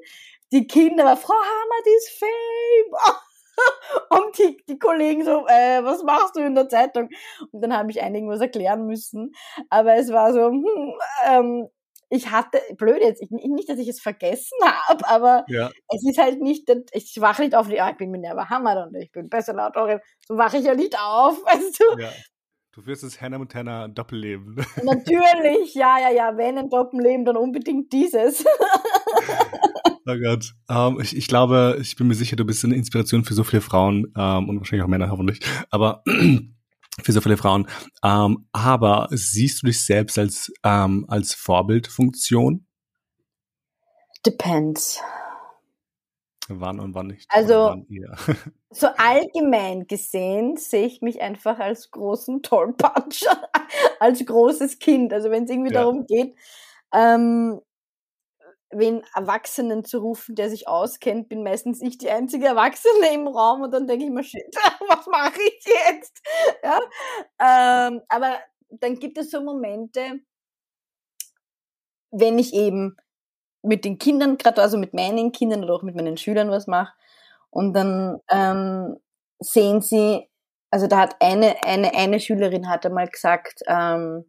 [SPEAKER 2] Die Kinder, aber Frau Hammer, die ist Fame. [LAUGHS] Und die, die Kollegen so, äh, was machst du in der Zeitung? Und dann habe ich einigen was erklären müssen. Aber es war so, hm, ähm, ich hatte, blöd jetzt, ich, nicht, dass ich es vergessen habe, aber
[SPEAKER 1] Ja.
[SPEAKER 2] es ist halt nicht, ich wache nicht auf, ja, ich bin Minerva Hammer und ich bin Bestseller-Autorin. So wache ich ja nicht auf, [LAUGHS] weißt du?
[SPEAKER 1] ja. Du wirst das Hannah Montana Doppelleben. [LAUGHS]
[SPEAKER 2] Natürlich, ja, ja, ja, wenn ein Doppelleben, dann unbedingt dieses. [LAUGHS]
[SPEAKER 1] Oh Gott. Ähm, ich, ich glaube, ich bin mir sicher, du bist eine Inspiration für so viele Frauen ähm, und wahrscheinlich auch Männer hoffentlich. Aber [CLEARS THROAT] für so viele Frauen. Ähm, aber siehst du dich selbst als, als Vorbildfunktion?
[SPEAKER 2] Depends.
[SPEAKER 1] Wann und wann nicht?
[SPEAKER 2] Also-
[SPEAKER 1] wann? [LAUGHS]
[SPEAKER 2] So allgemein gesehen sehe ich mich einfach als großen Tollpatscher, [LAUGHS] als großes Kind. Also wenn es irgendwie
[SPEAKER 1] Ja.
[SPEAKER 2] darum geht, ähm, wen Erwachsenen zu rufen, der sich auskennt, bin meistens ich die einzige Erwachsene im Raum und dann denke ich mir, shit, [LAUGHS] was mache ich jetzt? Ja? Ähm, aber dann gibt es so Momente, wenn ich eben mit den Kindern, gerade also mit meinen Kindern oder auch mit meinen Schülern was mache, und dann ähm, sehen sie, also da hat eine, eine, eine Schülerin hat einmal gesagt, ähm,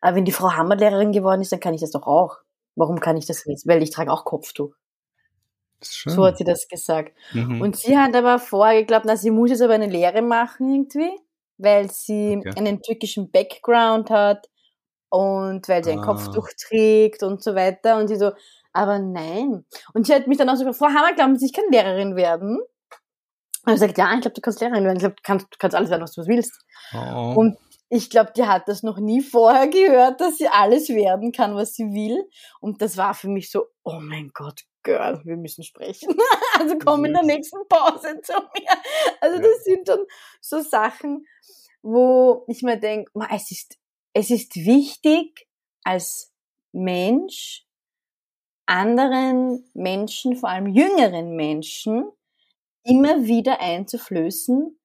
[SPEAKER 2] aber wenn die Frau Hammer Lehrerin geworden ist, dann kann ich das doch auch. Warum kann ich das nicht? Weil ich trage auch Kopftuch. So hat sie das gesagt.
[SPEAKER 1] Mhm.
[SPEAKER 2] Und sie hat aber vorher geglaubt, na, sie muss jetzt aber eine Lehre machen irgendwie, weil sie
[SPEAKER 1] Okay.
[SPEAKER 2] einen türkischen Background hat und weil sie ein
[SPEAKER 1] Ah.
[SPEAKER 2] Kopftuch trägt und so weiter. Und sie so, aber nein. Und sie hat mich dann auch so gefragt, Frau Hammer, glauben Sie, ich kann Lehrerin werden? Und ich gesagt, ja, ich glaube, du kannst Lehrerin werden. Ich glaube, du kannst, du kannst alles werden, was du willst.
[SPEAKER 1] oh.
[SPEAKER 2] Und ich glaube, die hat das noch nie vorher gehört, dass sie alles werden kann, was sie will. Und das war für mich so, oh mein Gott, Girl, wir müssen sprechen. [LAUGHS] Also komm in der nächsten Pause zu mir. Also das sind dann so Sachen, wo ich mir denke, es ist, es ist wichtig als Mensch, anderen Menschen, vor allem jüngeren Menschen, immer wieder einzuflößen,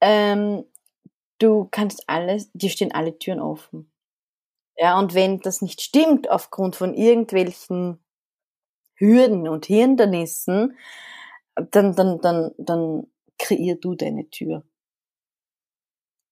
[SPEAKER 2] ähm, du kannst alles, dir stehen alle Türen offen. Ja, und wenn das nicht stimmt aufgrund von irgendwelchen Hürden und Hindernissen, dann, dann, dann, dann kreier du deine Tür.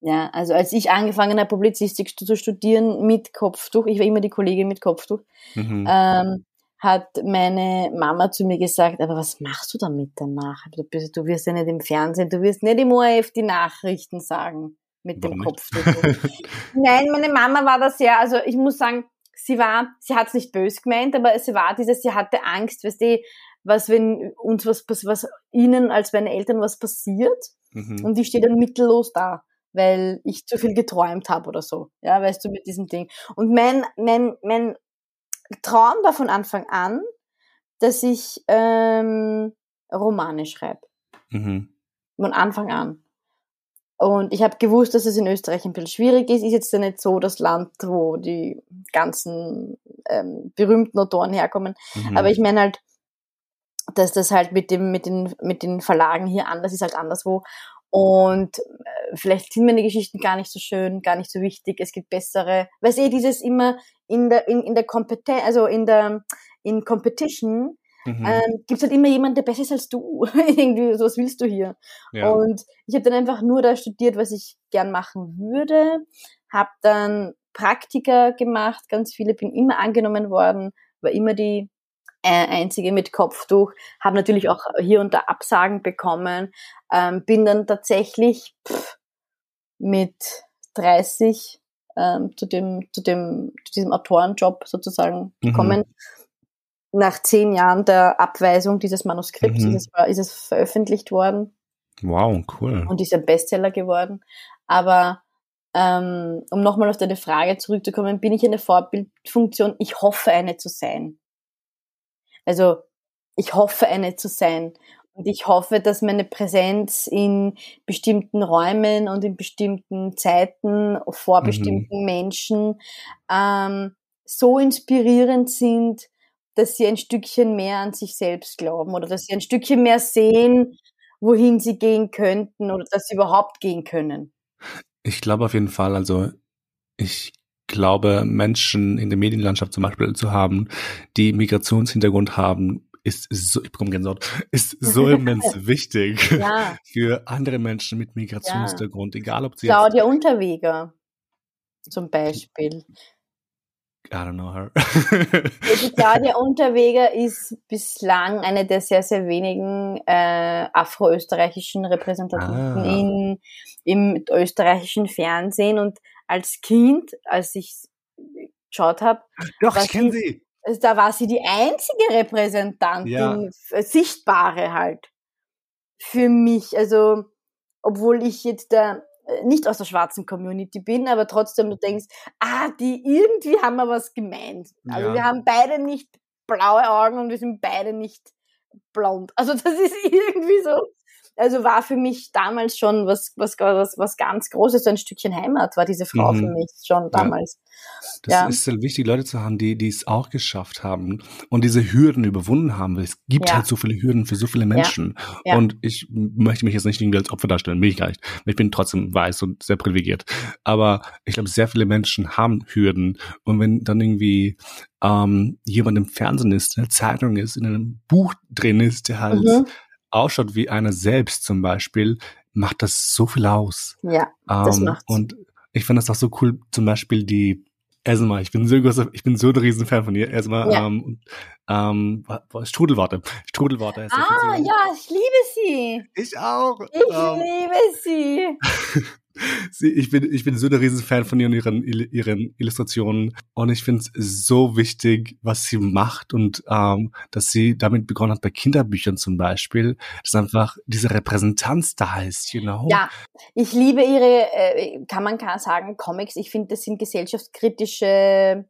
[SPEAKER 2] Ja, also als ich angefangen habe, Publizistik zu studieren mit Kopftuch, ich war immer die Kollegin mit Kopftuch,
[SPEAKER 1] Mhm.
[SPEAKER 2] ähm, hat meine Mama zu mir gesagt, aber was machst du damit danach? Du, bist, du wirst ja nicht im Fernsehen, du wirst nicht im ORF die Nachrichten sagen mit dem
[SPEAKER 1] Warum nicht?
[SPEAKER 2] Kopftuch. [LAUGHS] Nein, meine Mama war da sehr, also ich muss sagen, sie war, sie hat es nicht böse gemeint, aber sie war dieses, sie hatte Angst, weißt du, was wenn uns was, was, was ihnen als meine Eltern was passiert
[SPEAKER 1] Mhm.
[SPEAKER 2] und ich stehe dann mittellos da, weil ich zu viel geträumt habe oder so, ja, weißt du, mit diesem Ding. Und mein, mein, mein, Traum war von Anfang an, dass ich ähm, Romane schreibe. Mhm. Von Anfang an. Und ich habe gewusst, dass es in Österreich ein bisschen schwierig ist. Ist jetzt ja nicht so das Land, wo die ganzen ähm, berühmten Autoren herkommen. Mhm. Aber ich meine halt, dass das halt mit dem, mit den, mit den Verlagen hier anders ist halt anderswo. Und vielleicht sind meine Geschichten gar nicht so schön, gar nicht so wichtig. Es gibt bessere, weil eh dieses immer in der, in, in der Kompetenz, also in der, in Competition, Mhm. Ähm, gibt es halt immer jemanden, der besser ist als du. [LAUGHS] Irgendwie, so was willst du hier. Ja. Und ich habe dann einfach nur da studiert, was ich gern machen würde. Habe dann Praktika gemacht, ganz viele, bin immer angenommen worden, war immer die äh, einzige mit Kopftuch, habe natürlich auch hier und da Absagen bekommen, ähm, bin dann tatsächlich pff, mit 30 ähm, zu dem zu dem zu diesem Autorenjob sozusagen mhm. gekommen. Nach zehn Jahren der Abweisung dieses Manuskripts mhm. ist, es, ist es veröffentlicht worden.
[SPEAKER 1] Wow, cool.
[SPEAKER 2] Und ist ein Bestseller geworden. Aber ähm, um nochmal auf deine Frage zurückzukommen, bin ich eine Vorbildfunktion? Ich hoffe, eine zu sein. Also ich hoffe, eine zu sein. Und ich hoffe, dass meine Präsenz in bestimmten Räumen und in bestimmten Zeiten vor mhm. bestimmten Menschen ähm, so inspirierend sind, dass sie ein Stückchen mehr an sich selbst glauben oder dass sie ein Stückchen mehr sehen, wohin sie gehen könnten oder dass sie überhaupt gehen können.
[SPEAKER 1] Ich glaube auf jeden Fall, also ich glaube, Menschen in der Medienlandschaft zum Beispiel zu haben, die Migrationshintergrund haben, ist so, ich bekomme Gänsehaut, ist [LAUGHS] so immens wichtig ja. für andere Menschen mit Migrationshintergrund, ja. egal ob sie
[SPEAKER 2] Claudia Unterweger zum Beispiel.
[SPEAKER 1] I don't know her.
[SPEAKER 2] die Claudia Unterweger ist bislang eine der sehr, sehr wenigen äh, afroösterreichischen Repräsentanten ah. in, im österreichischen Fernsehen und als Kind, als ich geschaut habe.
[SPEAKER 1] Doch, ich kenne sie.
[SPEAKER 2] Also da war sie die einzige Repräsentantin, ja. Äh, sichtbare halt. Für mich. Also, obwohl ich jetzt da äh, nicht aus der schwarzen Community bin, aber trotzdem du denkst, ah, die irgendwie haben wir was gemeint. Also ja. wir haben beide nicht blaue Augen und wir sind beide nicht blond. Also das ist [LAUGHS] irgendwie so also war für mich damals schon was, was, was, was ganz Großes, so ein Stückchen Heimat war diese Frau mhm. für mich schon damals.
[SPEAKER 1] Ja. Das ja. ist halt wichtig, Leute zu haben, die, die es auch geschafft haben und diese Hürden überwunden haben, weil es gibt ja. halt so viele Hürden für so viele Menschen. Ja. Und ich möchte mich jetzt nicht irgendwie als Opfer darstellen, will ich gar nicht. Ich bin trotzdem weiß und sehr privilegiert. Aber ich glaube, sehr viele Menschen haben Hürden. Und wenn dann irgendwie ähm, jemand im Fernsehen ist, in der Zeitung ist, in einem Buch drin ist, der halt mhm ausschaut wie einer selbst zum Beispiel, macht das so viel aus.
[SPEAKER 2] Ja, das ähm, macht's.
[SPEAKER 1] Und ich finde das auch so cool, zum Beispiel die Esma, ich bin so großer, ich bin so ein Riesenfan von ihr. Esma, ja. ähm, ähm, Strudelworte. Strudelworte.
[SPEAKER 2] Ah, ja, ich liebe sie.
[SPEAKER 1] Ich auch.
[SPEAKER 2] Ich ähm, liebe sie. [LAUGHS]
[SPEAKER 1] Sie, ich bin, ich bin so der Riesenfan von ihr und ihren, ihren Illustrationen. Und ich finde es so wichtig, was sie macht und ähm, dass sie damit begonnen hat bei Kinderbüchern zum Beispiel, dass einfach diese Repräsentanz da ist, you know?
[SPEAKER 2] Ja, ich liebe ihre, äh, kann man sagen, Comics. Ich finde, das sind gesellschaftskritische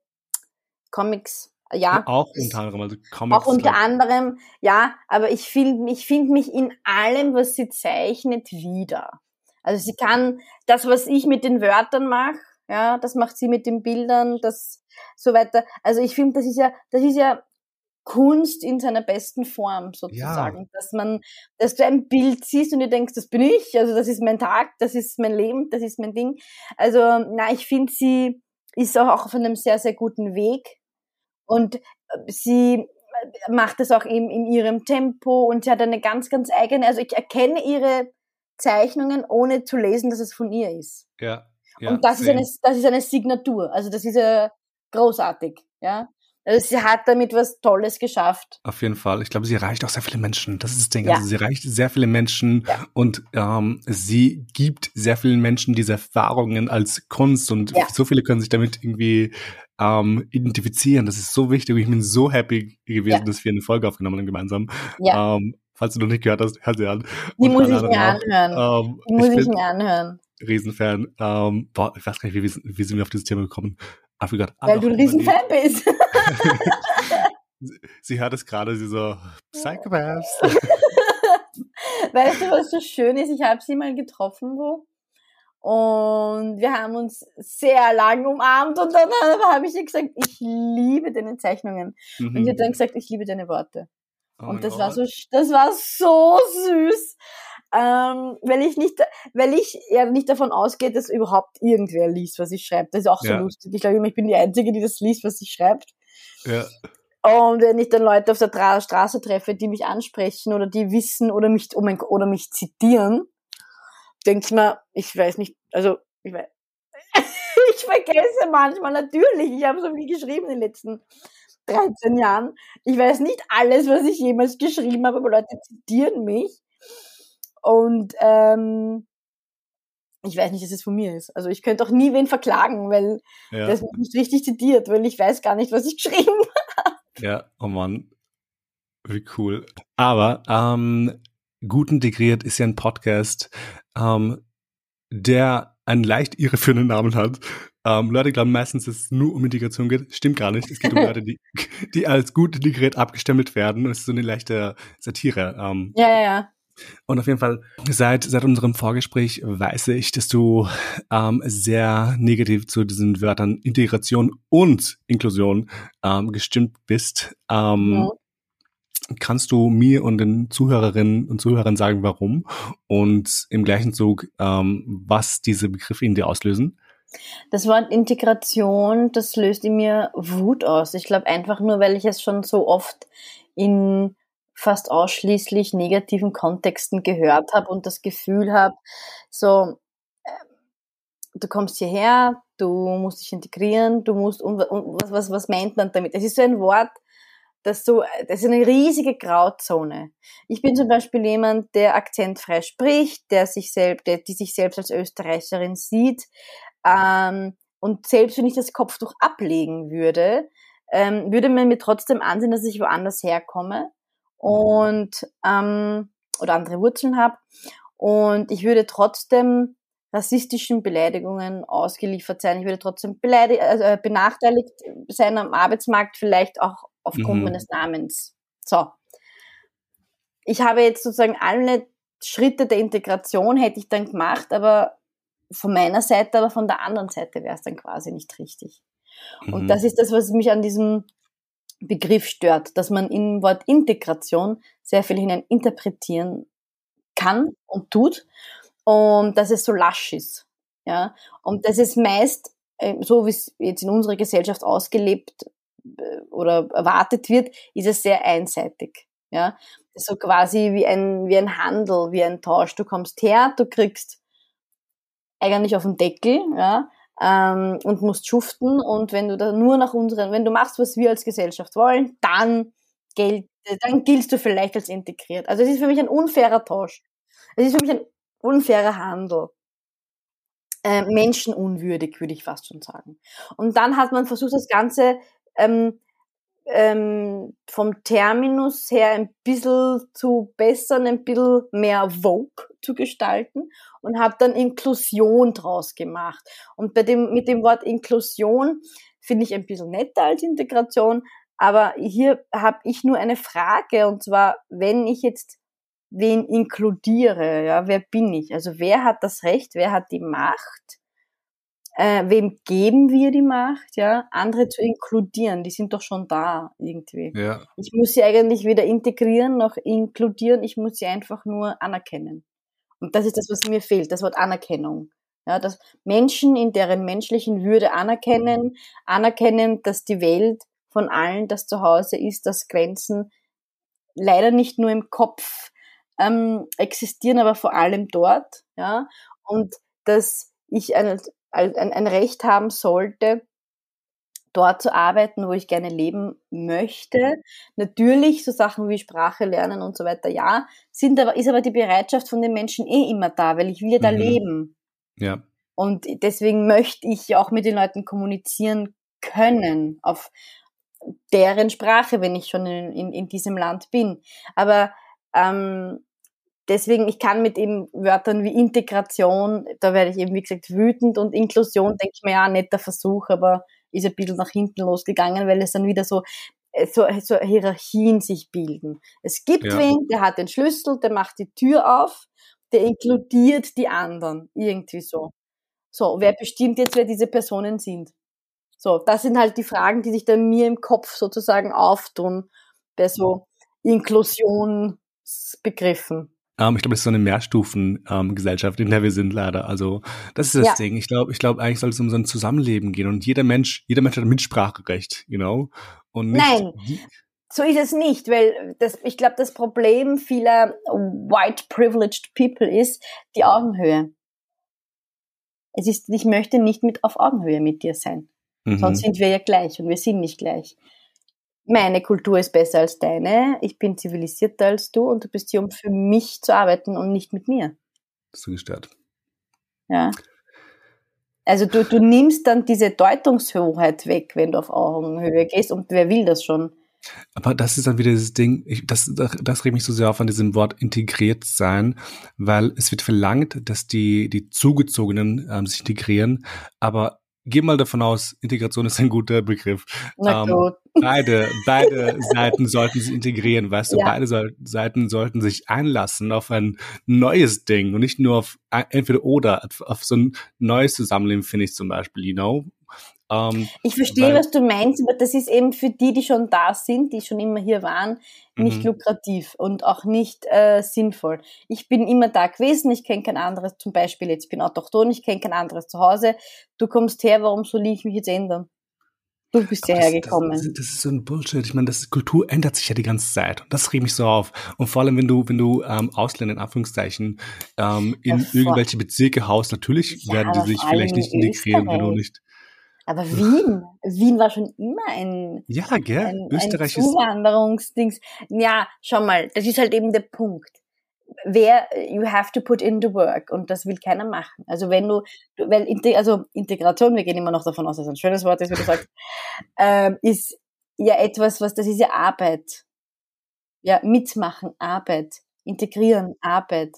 [SPEAKER 2] Comics. Ja,
[SPEAKER 1] auch unter anderem, also Comics.
[SPEAKER 2] Auch unter anderem, ja, aber ich finde ich find mich in allem, was sie zeichnet, wieder. Also sie kann das, was ich mit den Wörtern mache, ja, das macht sie mit den Bildern, das so weiter. Also ich finde, das ist ja, das ist ja Kunst in seiner besten Form sozusagen, ja. dass man, dass du ein Bild siehst und du denkst, das bin ich, also das ist mein Tag, das ist mein Leben, das ist mein Ding. Also na, ich finde, sie ist auch auf einem sehr sehr guten Weg und sie macht es auch eben in ihrem Tempo und sie hat eine ganz ganz eigene, also ich erkenne ihre Zeichnungen, ohne zu lesen, dass es von ihr ist.
[SPEAKER 1] Ja. ja
[SPEAKER 2] und das ist, eine, das ist eine Signatur. Also das ist ja großartig. Ja. Also sie hat damit was Tolles geschafft.
[SPEAKER 1] Auf jeden Fall. Ich glaube, sie erreicht auch sehr viele Menschen. Das ist das Ding. Ja. Also sie erreicht sehr viele Menschen ja. und ähm, sie gibt sehr vielen Menschen diese Erfahrungen als Kunst und ja. so viele können sich damit irgendwie ähm, identifizieren. Das ist so wichtig. Ich bin so happy gewesen, dass wir eine Folge aufgenommen haben gemeinsam. Ja. Ähm, Falls du noch nicht gehört hast, hör sie an.
[SPEAKER 2] Die muss ich mir anhören. Ähm, die muss ich, ich mir anhören.
[SPEAKER 1] Riesenfan. Ähm, boah, ich weiß gar nicht, wie, wie, sind wir auf dieses Thema gekommen? I
[SPEAKER 2] forgot. Weil du ein Riesenfan bist. [LAUGHS]
[SPEAKER 1] sie hört es gerade, sie so, Psychopaths. [LAUGHS]
[SPEAKER 2] weißt du, was so schön ist? Ich habe sie mal getroffen, wo und wir haben uns sehr lang umarmt und dann [LAUGHS] habe ich ihr gesagt, ich liebe deine Zeichnungen. Mhm. Und sie hat dann gesagt, ich liebe deine Worte. Oh und das war so, das war so süß. Ähm, weil ich nicht, weil ich ja nicht davon ausgehe, dass überhaupt irgendwer liest, was ich schreibe. Das ist auch so ja. lustig. Ich glaube, ich bin die Einzige, die das liest, was sie schreibt. Ja. Und wenn ich dann Leute auf der Tra Straße treffe, die mich ansprechen oder die wissen oder mich, oh mein, oder mich zitieren, denke ich mir, ich weiß nicht, also ich weiß, [LAUGHS] ich vergesse manchmal natürlich, ich habe so viel geschrieben in den letzten 13 Jahren. Ich weiß nicht alles, was ich jemals geschrieben habe, aber Leute zitieren mich. Und ähm, ich weiß nicht, dass es von mir ist. Also ich könnte auch nie wen verklagen, weil ja. das nicht richtig zitiert, weil ich weiß gar nicht, was ich [LAUGHS] geschrieben habe.
[SPEAKER 1] Ja, oh Mann. Wie cool. Aber ähm, gut integriert ist ja ein Podcast, ähm, der einen leicht irreführenden Namen hat. Ähm, Leute glauben meistens, dass es nur um Integration geht. Stimmt gar nicht. Es geht um [LAUGHS] Leute, die, die als gut integriert abgestempelt werden. Es ist so eine leichte Satire.
[SPEAKER 2] Ähm, ja, ja, ja.
[SPEAKER 1] Und auf jeden Fall, seit, seit unserem Vorgespräch weiß ich, dass du ähm, sehr negativ zu diesen Wörtern Integration und Inklusion ähm, gestimmt bist. Ähm, ja. Kannst du mir und den Zuhörerinnen und Zuhörern sagen, warum? Und im gleichen Zug, ähm, was diese Begriffe in dir auslösen?
[SPEAKER 2] Das Wort Integration, das löst in mir Wut aus. Ich glaube einfach nur, weil ich es schon so oft in fast ausschließlich negativen Kontexten gehört habe und das Gefühl habe, so, äh, du kommst hierher, du musst dich integrieren, du musst, und, was, was, was meint man damit? Es ist so ein Wort, das so, das ist eine riesige Grauzone. Ich bin zum Beispiel jemand, der akzentfrei spricht, der sich selbst, der, die sich selbst als Österreicherin sieht, ähm, und selbst wenn ich das Kopftuch ablegen würde, ähm, würde man mir trotzdem ansehen, dass ich woanders herkomme und ähm, oder andere Wurzeln habe und ich würde trotzdem rassistischen Beleidigungen ausgeliefert sein. Ich würde trotzdem beleidigt, also äh, benachteiligt sein am Arbeitsmarkt, vielleicht auch aufgrund mhm. meines Namens. So. Ich habe jetzt sozusagen alle Schritte der Integration hätte ich dann gemacht, aber von meiner Seite, aber von der anderen Seite wäre es dann quasi nicht richtig. Mhm. Und das ist das, was mich an diesem Begriff stört, dass man im Wort Integration sehr viel hinein interpretieren kann und tut und dass es so lasch ist. Ja, und das ist meist, äh, so wie es jetzt in unserer Gesellschaft ausgelebt oder erwartet wird, ist es sehr einseitig. Ja, so quasi wie ein, wie ein Handel, wie ein Tausch. Du kommst her, du kriegst eigentlich auf den Deckel, ja, ähm, und musst schuften. Und wenn du da nur nach unseren, wenn du machst, was wir als Gesellschaft wollen, dann gilt, dann giltst du vielleicht als integriert. Also es ist für mich ein unfairer Tausch. Es ist für mich ein unfairer Handel. Äh, menschenunwürdig, würde ich fast schon sagen. Und dann hat man versucht, das Ganze ähm, ähm, vom Terminus her ein bisschen zu bessern, ein bisschen mehr Vogue zu gestalten und habe dann Inklusion draus gemacht. Und bei dem, mit dem Wort Inklusion finde ich ein bisschen netter als Integration, aber hier habe ich nur eine Frage und zwar, wenn ich jetzt wen inkludiere, ja, wer bin ich? Also wer hat das Recht, wer hat die Macht? Äh, wem geben wir die Macht, ja, andere zu inkludieren, die sind doch schon da irgendwie. Ja. Ich muss sie eigentlich weder integrieren noch inkludieren, ich muss sie einfach nur anerkennen. Und das ist das, was mir fehlt, das Wort Anerkennung. Ja, dass Menschen in deren menschlichen Würde anerkennen, anerkennen, dass die Welt von allen das Zuhause ist, dass Grenzen leider nicht nur im Kopf ähm, existieren, aber vor allem dort, ja, und dass ich ein, ein, ein Recht haben sollte, dort zu arbeiten, wo ich gerne leben möchte. Natürlich so Sachen wie Sprache lernen und so weiter, ja, sind aber, ist aber die Bereitschaft von den Menschen eh immer da, weil ich will ja da mhm. leben.
[SPEAKER 1] Ja.
[SPEAKER 2] Und deswegen möchte ich auch mit den Leuten kommunizieren können auf deren Sprache, wenn ich schon in, in, in diesem Land bin. Aber ähm, deswegen, ich kann mit eben Wörtern wie Integration, da werde ich eben, wie gesagt, wütend und Inklusion, denke ich mir, ja, netter Versuch, aber ist ein bisschen nach hinten losgegangen, weil es dann wieder so äh, so, so Hierarchien sich bilden. Es gibt ja. wen, der hat den Schlüssel, der macht die Tür auf, der inkludiert die anderen, irgendwie so. So, wer bestimmt jetzt, wer diese Personen sind? So, das sind halt die Fragen, die sich dann mir im Kopf sozusagen auftun bei so Inklusionsbegriffen.
[SPEAKER 1] Ähm, ich glaube, das ist so eine Mehrstufen-Gesellschaft, ähm, in der wir sind leider. Also das ist das ja. Ding. Ich glaube, ich glaube, eigentlich soll es um so ein Zusammenleben gehen und jeder Mensch, jeder Mensch hat Mitspracherecht, you know. Und nicht
[SPEAKER 2] Nein. So ist es nicht, weil das, ich glaube, das Problem vieler white privileged people ist die Augenhöhe. Es ist, ich möchte nicht mit auf Augenhöhe mit dir sein. Mhm. Sonst sind wir ja gleich und wir sind nicht gleich meine Kultur ist besser als deine, ich bin zivilisierter als du und du bist hier, um für mich zu arbeiten und nicht mit mir.
[SPEAKER 1] Bist du gestört?
[SPEAKER 2] Ja. Also du, du nimmst dann diese Deutungshoheit weg, wenn du auf Augenhöhe gehst und wer will das schon?
[SPEAKER 1] Aber das ist dann wieder dieses Ding, ich, das, das, regt mich so sehr auf an diesem Wort integriert sein, weil es wird verlangt, dass die, die Zugezogenen ähm, sich integrieren, aber geh mal davon aus, Integration ist ein guter Begriff. Na ähm, gut. [LAUGHS] beide, beide Seiten sollten sich integrieren, weißt du, ja. beide so, Seiten sollten sich einlassen auf ein neues Ding und nicht nur auf entweder oder, auf so ein neues Zusammenleben, finde ich zum Beispiel, you know?
[SPEAKER 2] Ähm, ich verstehe, weil, was du meinst, aber das ist eben für die, die schon da sind, die schon immer hier waren, nicht mhm. lukrativ und auch nicht äh, sinnvoll. Ich bin immer da gewesen, ich kenne kein anderes, zum Beispiel jetzt, ich bin autochton, ich kenne kein anderes zu Hause. Du kommst her, warum soll ich mich jetzt ändern? Du bist hierher gekommen.
[SPEAKER 1] Das, das, das, ist so ein Bullshit. Ich meine, das Kultur ändert sich ja die ganze Zeit. Und das regt mich so auf. Und vor allem, wenn du, wenn du ähm, Ausländer in Anführungszeichen ähm, in ja, irgendwelche Bezirke haust, natürlich ja, werden die sich vielleicht nicht integrieren, wenn du nicht
[SPEAKER 2] aber Wien, Wien war schon immer ein,
[SPEAKER 1] ja, gell?
[SPEAKER 2] ein, ein Zuwanderungsdings. Ja, schau mal, das ist halt eben der Punkt. Wer, you have to put in the work und das will keiner machen. Also wenn du, weil, also Integration, wir gehen immer noch davon aus, dass ein schönes Wort ist, wie du sagst, [LAUGHS] ähm, ist ja etwas, was, das ist ja Arbeit. Ja, mitmachen, Arbeit. Integrieren, Arbeit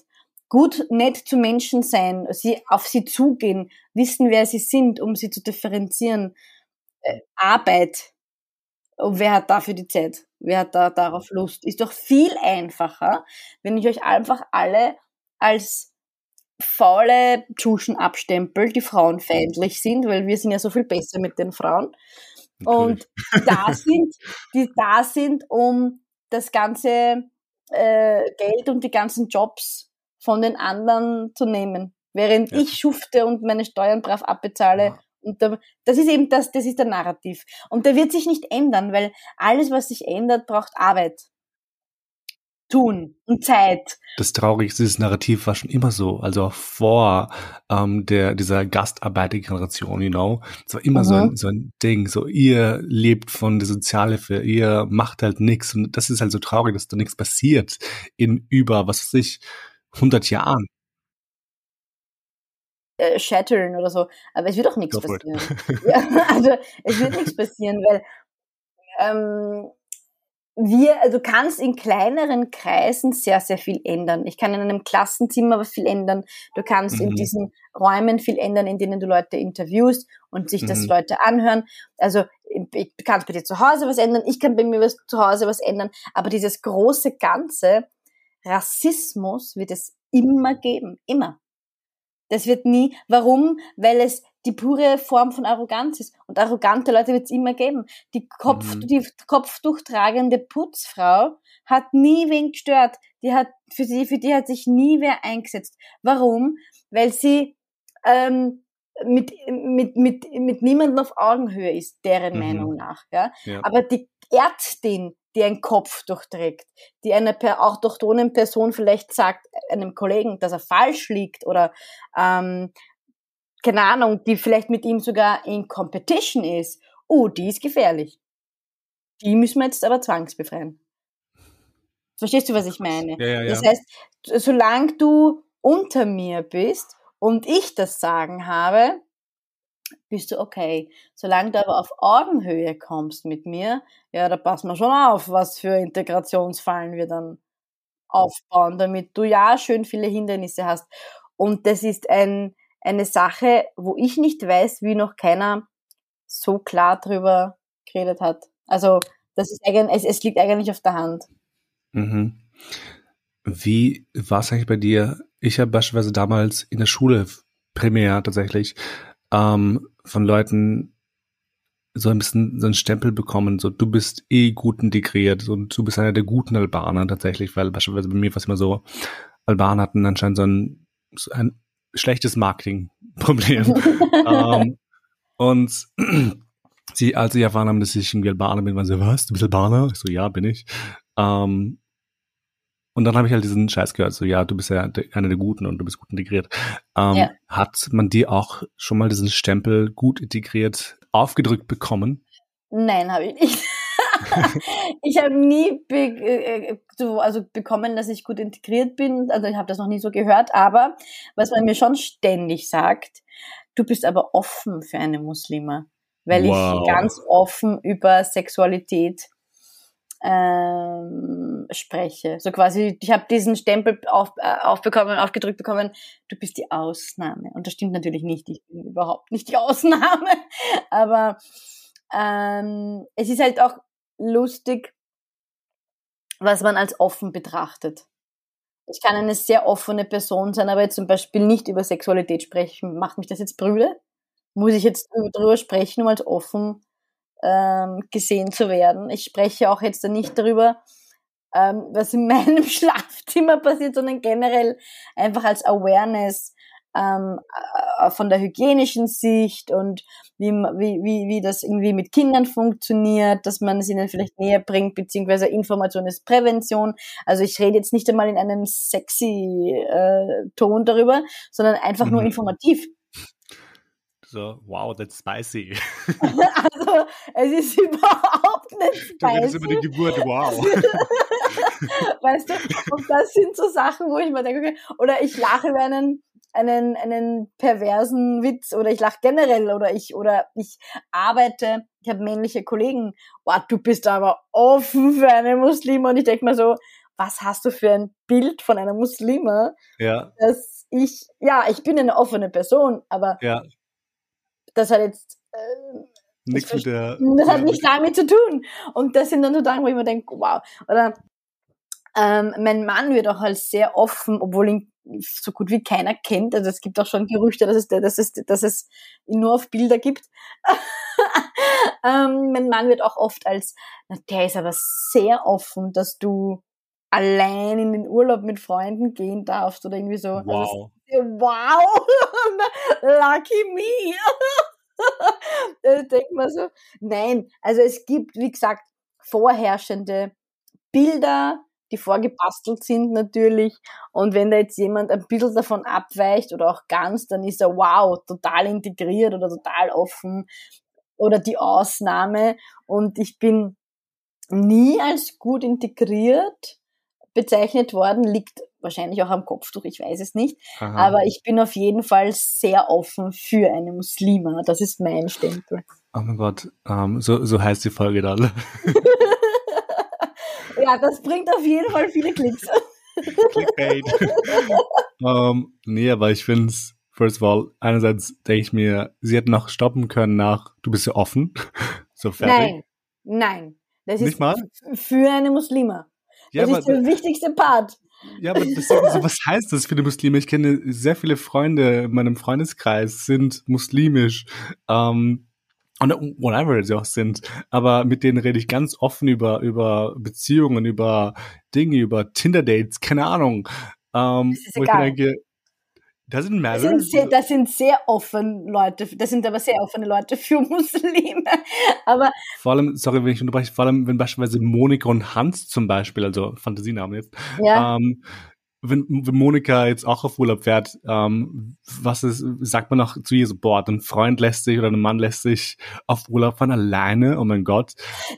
[SPEAKER 2] gut nett zu Menschen sein, sie auf sie zugehen, wissen, wer sie sind, um sie zu differenzieren. Äh, Arbeit. Und wer hat dafür die Zeit? Wer hat da darauf Lust? Ist doch viel einfacher, wenn ich euch einfach alle als faule Tschuschen abstempel, die frauenfeindlich sind, weil wir sind ja so viel besser mit den Frauen. Natürlich. Und da [LAUGHS] sind, die da sind, um das ganze äh, Geld und die ganzen Jobs von den anderen zu nehmen. Während ja. ich schufte und meine Steuern brav abbezahle. Ja. Und da, das ist eben das, das ist der Narrativ. Und der wird sich nicht ändern, weil alles, was sich ändert, braucht Arbeit. Tun und Zeit.
[SPEAKER 1] Das Traurige ist, dieses Narrativ war schon immer so, also vor ähm, der dieser Gastarbeitergeneration, you know. Es war immer mhm. so, ein, so ein Ding, so ihr lebt von der Sozialhilfe, ihr macht halt nichts und das ist halt so traurig, dass da nichts passiert in über, was weiß ich, 100 Jahren.
[SPEAKER 2] Äh, shattern oder so, aber es wird auch nichts passieren. [LAUGHS] ja, [LAUGHS] also es wird nichts passieren, weil ähm, wir, also du kannst in kleineren Kreisen sehr, sehr viel ändern. Ich kann in einem Klassenzimmer was viel ändern. Du kannst mhm. in diesen Räumen viel ändern, in denen du Leute interviewst und sich mhm. das Leute anhören. Also ich kann bei dir zu Hause was ändern, ich kann bei mir was, zu Hause was ändern, aber dieses große Ganze, Rassismus wird es immer geben, immer. Das wird nie. Warum? Weil es die pure Form von Arroganz ist. Und arrogante Leute wird es immer geben. Die, Kopf, mhm. die kopftuchtragende Putzfrau hat nie wen gestört. Die hat, für sie, für die hat sich nie wer eingesetzt. Warum? Weil sie ähm, mit, mit, mit, mit niemandem auf Augenhöhe ist, deren mhm. Meinung nach. Ja? ja? Aber die Ärztin, die ein Kopf durchträgt, die einer per, auch autochthonen Person vielleicht sagt, einem Kollegen, dass er falsch liegt oder ähm, keine Ahnung, die vielleicht mit ihm sogar in Competition ist, oh, die ist gefährlich. Die müssen wir jetzt aber zwangsbefreien. Verstehst du, was ich meine?
[SPEAKER 1] Ja, ja, ja.
[SPEAKER 2] Das heißt, solange du unter mir bist und ich das Sagen habe, bist du okay. Solange du aber auf Augenhöhe kommst mit mir, ja, da passen wir schon auf, was für Integrationsfallen wir dann aufbauen, damit du ja schön viele Hindernisse hast. Und das ist ein, eine Sache, wo ich nicht weiß, wie noch keiner so klar drüber geredet hat. Also das ist eigentlich, es, es liegt eigentlich auf der Hand.
[SPEAKER 1] Mhm. Wie war es eigentlich bei dir? Ich habe beispielsweise damals in der Schule primär tatsächlich ähm, von Leuten so ein bisschen so einen Stempel bekommen, so du bist eh gut integriert und du bist einer der guten Albaner tatsächlich, weil beispielsweise bei mir war es immer so, Albaner hatten anscheinend so ein, so ein schlechtes Marketingproblem. [LAUGHS] ähm, und sie, als sie erfahren haben, dass ich irgendwie Albaner bin, waren sie, was, du bist Albaner? Ich so, ja, bin ich. Ähm, und dann habe ich halt diesen Scheiß gehört, so ja, du bist ja einer der Guten und du bist gut integriert. Ähm, ja. Hat man dir auch schon mal diesen Stempel gut integriert aufgedrückt bekommen?
[SPEAKER 2] Nein, habe ich nicht. [LAUGHS] ich habe nie be äh, so, also bekommen, dass ich gut integriert bin. Also ich habe das noch nie so gehört. Aber was man mir schon ständig sagt, du bist aber offen für eine Muslima, weil wow. ich ganz offen über Sexualität ähm, spreche. So quasi, ich habe diesen Stempel auf, äh, aufbekommen, aufgedrückt bekommen, du bist die Ausnahme. Und das stimmt natürlich nicht, ich bin überhaupt nicht die Ausnahme. [LAUGHS] Aber ähm, es ist halt auch lustig, was man als offen betrachtet. Ich kann eine sehr offene Person sein, aber jetzt zum Beispiel nicht über Sexualität sprechen. Macht mich das jetzt brüde? Muss ich jetzt darüber sprechen, um als offen ähm, gesehen zu werden. Ich spreche auch jetzt nicht darüber, ähm, was in [LAUGHS] meinem Schlafzimmer passiert, sondern generell einfach als Awareness ähm, äh, von der hygienischen Sicht und wie, wie, wie, wie das irgendwie mit Kindern funktioniert, dass man es ihnen vielleicht näher bringt, beziehungsweise Information ist Prävention. Also ich rede jetzt nicht einmal in einem sexy äh, Ton darüber, sondern einfach mhm. nur informativ.
[SPEAKER 1] So, wow, that's spicy. [LAUGHS]
[SPEAKER 2] also, es ist [LAUGHS] überhaupt nicht spicy. Du redest
[SPEAKER 1] über die Geburt, wow. [LAUGHS]
[SPEAKER 2] weißt du, und das sind so Sachen, wo ich mir denke, okay, oder ich lache über einen, einen, einen perversen Witz oder ich lache generell oder ich, oder ich arbeite, ich habe männliche Kollegen, wow, du bist aber offen für eine Muslime und ich denke mir so, was hast du für ein Bild von einer Muslime?
[SPEAKER 1] Ja.
[SPEAKER 2] Dass ich, ja, ich bin eine offene Person, aber
[SPEAKER 1] ja
[SPEAKER 2] das hat jetzt äh,
[SPEAKER 1] nichts mit der.
[SPEAKER 2] Das hat nichts damit zu tun. Und das sind dann so Dinge, wo ich mir denke, wow. Oder ähm, mein Mann wird auch als sehr offen, obwohl ihn so gut wie keiner kennt. Also es gibt auch schon Gerüchte, dass es, dass es, dass es ihn nur auf Bilder gibt. [LAUGHS] ähm, mein Mann wird auch oft als, na, der ist aber sehr offen, dass du allein in den Urlaub mit Freunden gehen darfst oder irgendwie so.
[SPEAKER 1] Wow.
[SPEAKER 2] Also, wow, [LAUGHS] [LAUGHS] lucky me. [LAUGHS] da denkt man so, nein, also es gibt, wie gesagt, vorherrschende Bilder, die vorgebastelt sind natürlich. Und wenn da jetzt jemand ein bisschen davon abweicht oder auch ganz, dann ist er wow, total integriert oder total offen oder die Ausnahme. Und ich bin nie als gut integriert bezeichnet worden, liegt wahrscheinlich auch am Kopftuch, ich weiß es nicht. Aha. Aber ich bin auf jeden Fall sehr offen für eine Muslima. Das ist mein Stempel.
[SPEAKER 1] Oh mein Gott, um, ähm, so, so heißt die Folge dann. [LAUGHS]
[SPEAKER 2] ja, das bringt auf jeden Fall viele Klicks.
[SPEAKER 1] Clickbait. um, ähm, nee, aber ich finde es, first of all, einerseits denke ich mir, sie hätten noch stoppen können nach, du bist ja offen. [LAUGHS] so fertig.
[SPEAKER 2] Nein, nein. Das
[SPEAKER 1] Nicht
[SPEAKER 2] ist
[SPEAKER 1] mal?
[SPEAKER 2] für eine Muslima. Ja, das ist der wichtigste Part.
[SPEAKER 1] Ja, aber das, also, was heißt das für die Muslime? Ich kenne sehr viele Freunde in meinem Freundeskreis sind muslimisch. Ähm, und whatever sie auch sind. Aber mit denen rede ich ganz offen über, über Beziehungen, über Dinge, über Tinder-Dates, keine Ahnung. Ähm, wo ich denke, Doesn't matter.
[SPEAKER 2] Das sind, sehr, das sind sehr offen Leute, das sind aber sehr offene Leute für [LAUGHS] Muslime. Aber
[SPEAKER 1] vor allem, sorry, wenn ich unterbreche, vor allem, wenn beispielsweise Monika und Hans zum Beispiel, also Fantasienamen jetzt,
[SPEAKER 2] ja.
[SPEAKER 1] ähm, wenn, wenn Monika jetzt auch auf Urlaub fährt, ähm, was ist, sagt man auch zu ihr so, boah, ein Freund lässt sich oder ein Mann lässt sich auf Urlaub fahren alleine, oh mein Gott.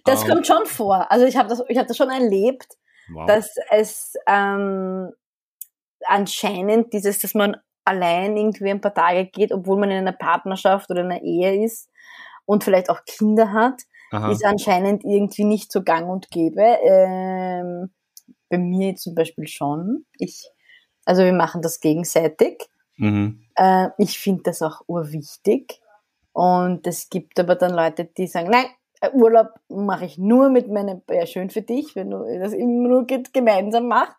[SPEAKER 2] Das ähm, kommt schon vor. Also ich habe das, ich habe das schon erlebt, wow. dass es ähm, anscheinend dieses, dass man allein irgendwie ein paar Tage geht, obwohl man in einer Partnerschaft oder in einer Ehe ist und vielleicht auch Kinder hat, Aha. ist anscheinend irgendwie nicht so gang und gäbe. Ähm, bei mir zum Beispiel schon. Ich, also wir machen das gegenseitig.
[SPEAKER 1] Mhm.
[SPEAKER 2] Äh, ich finde das auch urwichtig. Und es gibt aber dann Leute, die sagen, nein, äh, Urlaub mache ich nur mit meinem, ja schön für dich, wenn du das immer nur gemeinsam machst.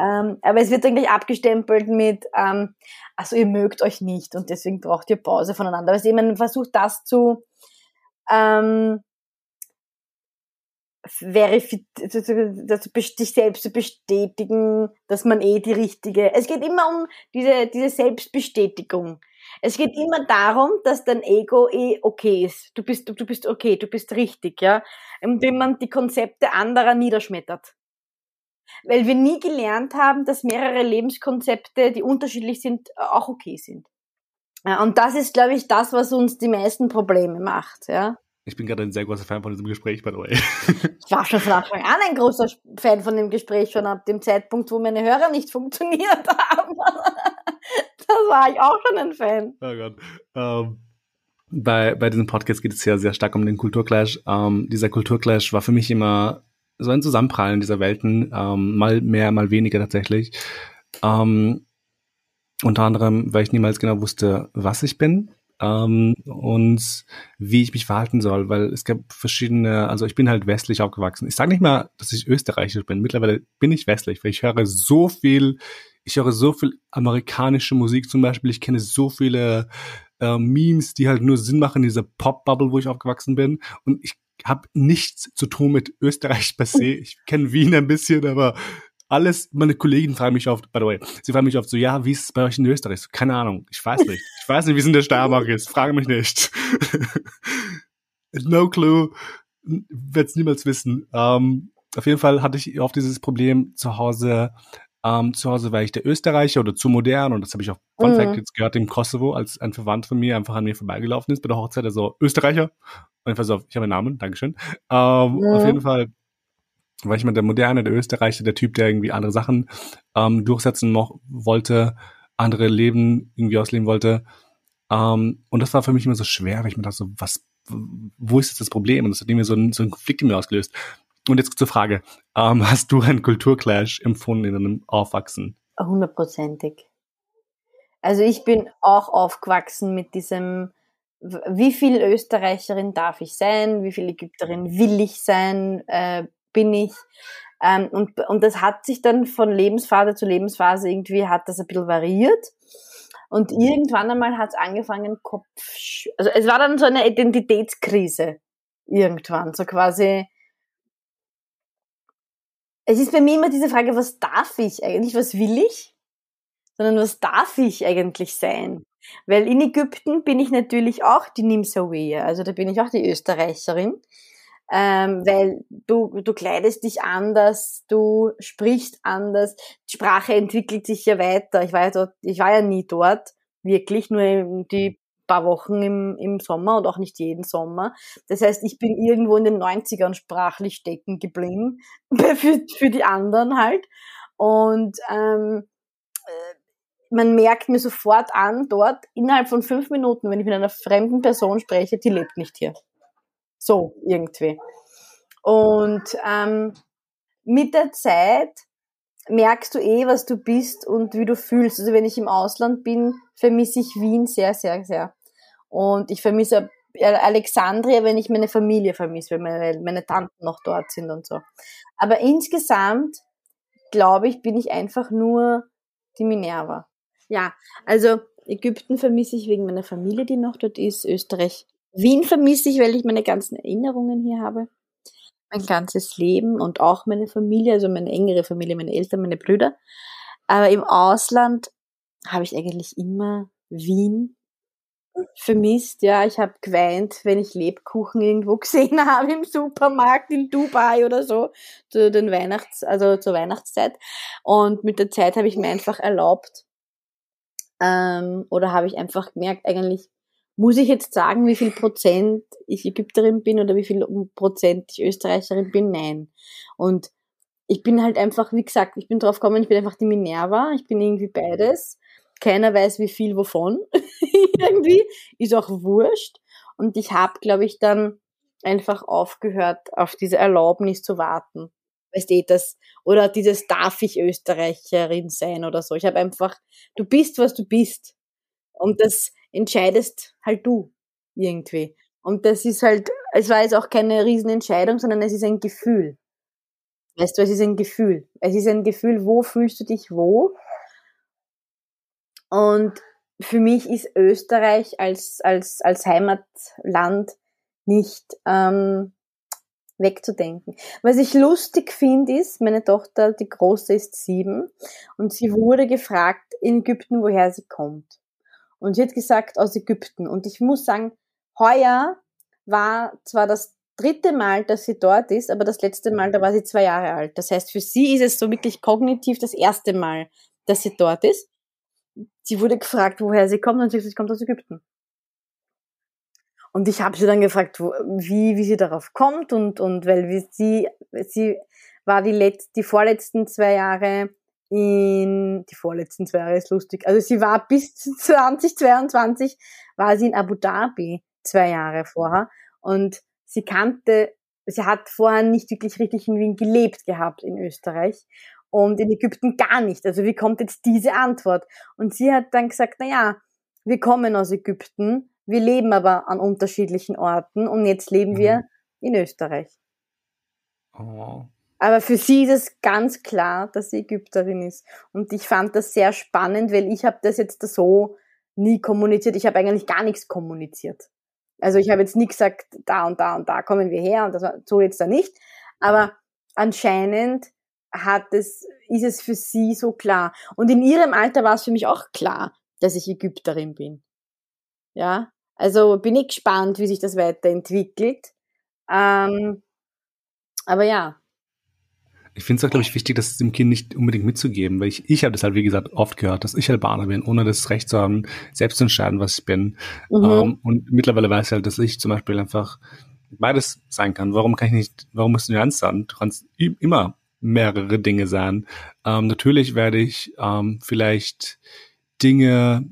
[SPEAKER 2] Ähm, aber es wird eigentlich abgestempelt mit, ähm, also ihr mögt euch nicht und deswegen braucht ihr Pause voneinander. Also man versucht das zu ähm, sich selbst zu bestätigen, dass man eh die richtige. Es geht immer um diese, diese Selbstbestätigung. Es geht immer darum, dass dein Ego eh okay ist. Du bist, du bist okay, du bist richtig, ja. Indem man die Konzepte anderer niederschmettert. Weil wir nie gelernt haben, dass mehrere Lebenskonzepte, die unterschiedlich sind, auch okay sind. Und das ist, glaube ich, das, was uns die meisten Probleme macht, ja.
[SPEAKER 1] Ich bin gerade ein sehr großer Fan von diesem Gespräch, by the way. [LAUGHS]
[SPEAKER 2] Ich war schon von Anfang an ein großer Fan von dem Gespräch, schon ab dem Zeitpunkt, wo meine Hörer nicht funktioniert [LAUGHS] haben. Das war ich auch schon ein Fan. Oh Gott.
[SPEAKER 1] Ähm, bei, bei diesem Podcast geht es ja sehr stark um den Kulturclash. Ähm, dieser Kulturclash war für mich immer so ein Zusammenprallen dieser Welten, ähm, mal mehr, mal weniger tatsächlich. Ähm, unter anderem, weil ich niemals genau wusste, was ich bin ähm, und wie ich mich verhalten soll, weil es gab verschiedene, also ich bin halt westlich aufgewachsen. Ich sage nicht mal, dass ich österreichisch bin. Mittlerweile bin ich westlich, weil ich höre so viel, ich höre so viel amerikanische Musik zum Beispiel. Ich kenne so viele äh, Memes, die halt nur Sinn machen, diese Pop-Bubble, wo ich aufgewachsen bin. Und ich habe nichts zu tun mit Österreich per se. Ich kenne Wien ein bisschen, aber alles, meine Kollegen fragen mich oft, by the way, sie fragen mich oft so, ja, wie ist es bei euch in Österreich? So, keine Ahnung, ich weiß nicht. Ich weiß nicht, wie es in der Steiermark ist. Frage mich nicht. [LAUGHS] no clue. Werde es niemals wissen. Ähm, auf jeden Fall hatte ich oft dieses Problem zu Hause. Ähm, zu Hause war ich der Österreicher oder zu modern und das habe ich auch Fun Fact mhm. jetzt gehört im Kosovo, als ein Verwandt von mir einfach an mir vorbeigelaufen ist bei der Hochzeit, also Österreicher. Und ich war so, ich habe einen Namen, Dankeschön. Ähm, mhm. Auf jeden Fall war ich mal der Moderne, der Österreicher, der Typ, der irgendwie andere Sachen ähm, durchsetzen mo wollte, andere Leben irgendwie ausleben wollte. Ähm, und das war für mich immer so schwer, weil ich mir dachte so, was, wo ist jetzt das Problem? Und das hat irgendwie so einen, so einen Konflikt in mir ausgelöst. Und jetzt zur Frage, ähm, hast du einen Kulturclash empfunden in deinem Aufwachsen?
[SPEAKER 2] Hundertprozentig. Also ich bin auch aufgewachsen mit diesem, wie viel Österreicherin darf ich sein, wie viel Ägypterin will ich sein, äh, bin ich. Ähm, und, und das hat sich dann von Lebensphase zu Lebensphase irgendwie hat das ein bisschen variiert. Und mhm. irgendwann einmal hat es angefangen, Kopf, also es war dann so eine Identitätskrise. Irgendwann, so quasi. Es ist bei mir immer diese Frage, was darf ich eigentlich, was will ich? Sondern was darf ich eigentlich sein? Weil in Ägypten bin ich natürlich auch die Nimsawiya, also da bin ich auch die Österreicherin ähm, weil du, du kleidest dich anders, du sprichst anders, die Sprache entwickelt sich ja weiter. Ich war ja, dort, ich war ja nie dort, wirklich, nur die paar Wochen im, im Sommer und auch nicht jeden Sommer. Das heißt, ich bin irgendwo in den 90ern sprachlich stecken geblieben, [LAUGHS] für, für die anderen halt. Und ähm, äh, man merkt mir sofort an, dort innerhalb von fünf Minuten, wenn ich mit einer fremden Person spreche, die lebt nicht hier. So irgendwie. Und ähm, mit der Zeit merkst du eh, was du bist und wie du fühlst. Also wenn ich im Ausland bin, vermisse ich Wien sehr, sehr, sehr. Und ich vermisse Alexandria, wenn ich meine Familie vermisse, weil meine, meine Tanten noch dort sind und so. Aber insgesamt, glaube ich, bin ich einfach nur die Minerva. Ja, also Ägypten vermisse ich wegen meiner Familie, die noch dort ist. Österreich Wien vermisse ich, weil ich meine ganzen Erinnerungen hier habe. Mein ganzes Leben und auch meine Familie, also meine engere Familie, meine Eltern, meine Brüder. Aber im Ausland habe ich eigentlich immer Wien vermisst. Ja, ich habe geweint, wenn ich Lebkuchen irgendwo [LAUGHS] gesehen habe im Supermarkt in Dubai oder so zu den Weihnachts, also zur Weihnachtszeit. Und mit der Zeit habe ich mir einfach erlaubt ähm, oder habe ich einfach gemerkt, eigentlich muss ich jetzt sagen, wie viel Prozent ich Ägypterin bin oder wie viel Prozent ich Österreicherin bin? Nein. Und ich bin halt einfach, wie gesagt, ich bin drauf gekommen, ich bin einfach die Minerva, ich bin irgendwie beides. Keiner weiß, wie viel wovon. [LAUGHS] irgendwie. Ist auch wurscht. Und ich habe, glaube ich, dann einfach aufgehört, auf diese Erlaubnis zu warten. Weißt du, das, oder dieses darf ich Österreicherin sein oder so. Ich habe einfach, du bist, was du bist. Und das entscheidest halt du. irgendwie. Und das ist halt, es war jetzt auch keine Riesenentscheidung, sondern es ist ein Gefühl. Weißt du, es ist ein Gefühl. Es ist ein Gefühl, wo fühlst du dich wo? Und für mich ist Österreich als, als, als Heimatland nicht ähm, wegzudenken. Was ich lustig finde, ist, meine Tochter, die Große, ist sieben und sie wurde gefragt in Ägypten, woher sie kommt. Und sie hat gesagt, aus Ägypten. Und ich muss sagen, heuer war zwar das dritte Mal, dass sie dort ist, aber das letzte Mal, da war sie zwei Jahre alt. Das heißt, für sie ist es so wirklich kognitiv das erste Mal, dass sie dort ist. Sie wurde gefragt, woher sie kommt, und sie sagt, sie kommt aus Ägypten. Und ich habe sie dann gefragt, wie, wie sie darauf kommt und, und weil sie, sie war die, letzt, die vorletzten zwei Jahre in, die vorletzten zwei Jahre ist lustig, also sie war bis [LAUGHS] 2022, war sie in Abu Dhabi zwei Jahre vorher und sie kannte, sie hat vorher nicht wirklich richtig in Wien gelebt gehabt in Österreich und in Ägypten gar nicht. Also wie kommt jetzt diese Antwort? Und sie hat dann gesagt, na ja, wir kommen aus Ägypten, wir leben aber an unterschiedlichen Orten und jetzt leben mhm. wir in Österreich. Oh. Aber für sie ist es ganz klar, dass sie Ägypterin ist. Und ich fand das sehr spannend, weil ich habe das jetzt so nie kommuniziert. Ich habe eigentlich gar nichts kommuniziert. Also ich habe jetzt nie gesagt, da und da und da kommen wir her und das, so jetzt da nicht. Aber anscheinend hat es, ist es für sie so klar. Und in ihrem Alter war es für mich auch klar, dass ich Ägypterin bin. Ja, also bin ich gespannt, wie sich das weiterentwickelt. Ähm, aber ja,
[SPEAKER 1] ich finde es auch, glaube ich, wichtig, das dem Kind nicht unbedingt mitzugeben, weil ich, ich habe das halt, wie gesagt, oft gehört, dass ich Albaner bin, ohne das Recht zu haben, selbst zu entscheiden, was ich bin. Mhm. Ähm, und mittlerweile weiß ich halt, dass ich zum Beispiel einfach beides sein kann. Warum kann ich nicht, warum musst du nicht eins sein? Du kannst immer mehrere Dinge sein. Ähm, natürlich werde ich ähm, vielleicht Dinge